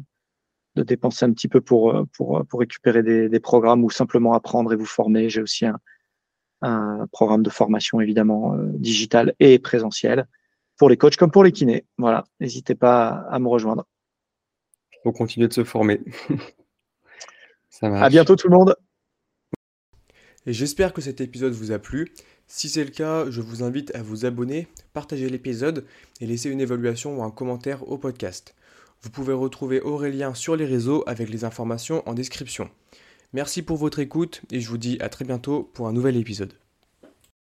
de, dépenser un petit peu pour, pour, pour récupérer des, des, programmes ou simplement apprendre et vous former. J'ai aussi un, un, programme de formation évidemment euh, digital et présentiel pour les coachs comme pour les kinés. Voilà, n'hésitez pas à, me rejoindre. Il faut continuer de se former. Ça À bientôt tout le monde. Et j'espère que cet épisode vous a plu. Si c'est le cas, je vous invite à vous abonner, partager l'épisode et laisser une évaluation ou un commentaire au podcast. Vous pouvez retrouver Aurélien sur les réseaux avec les informations en description. Merci pour votre écoute et je vous dis à très bientôt pour un nouvel épisode.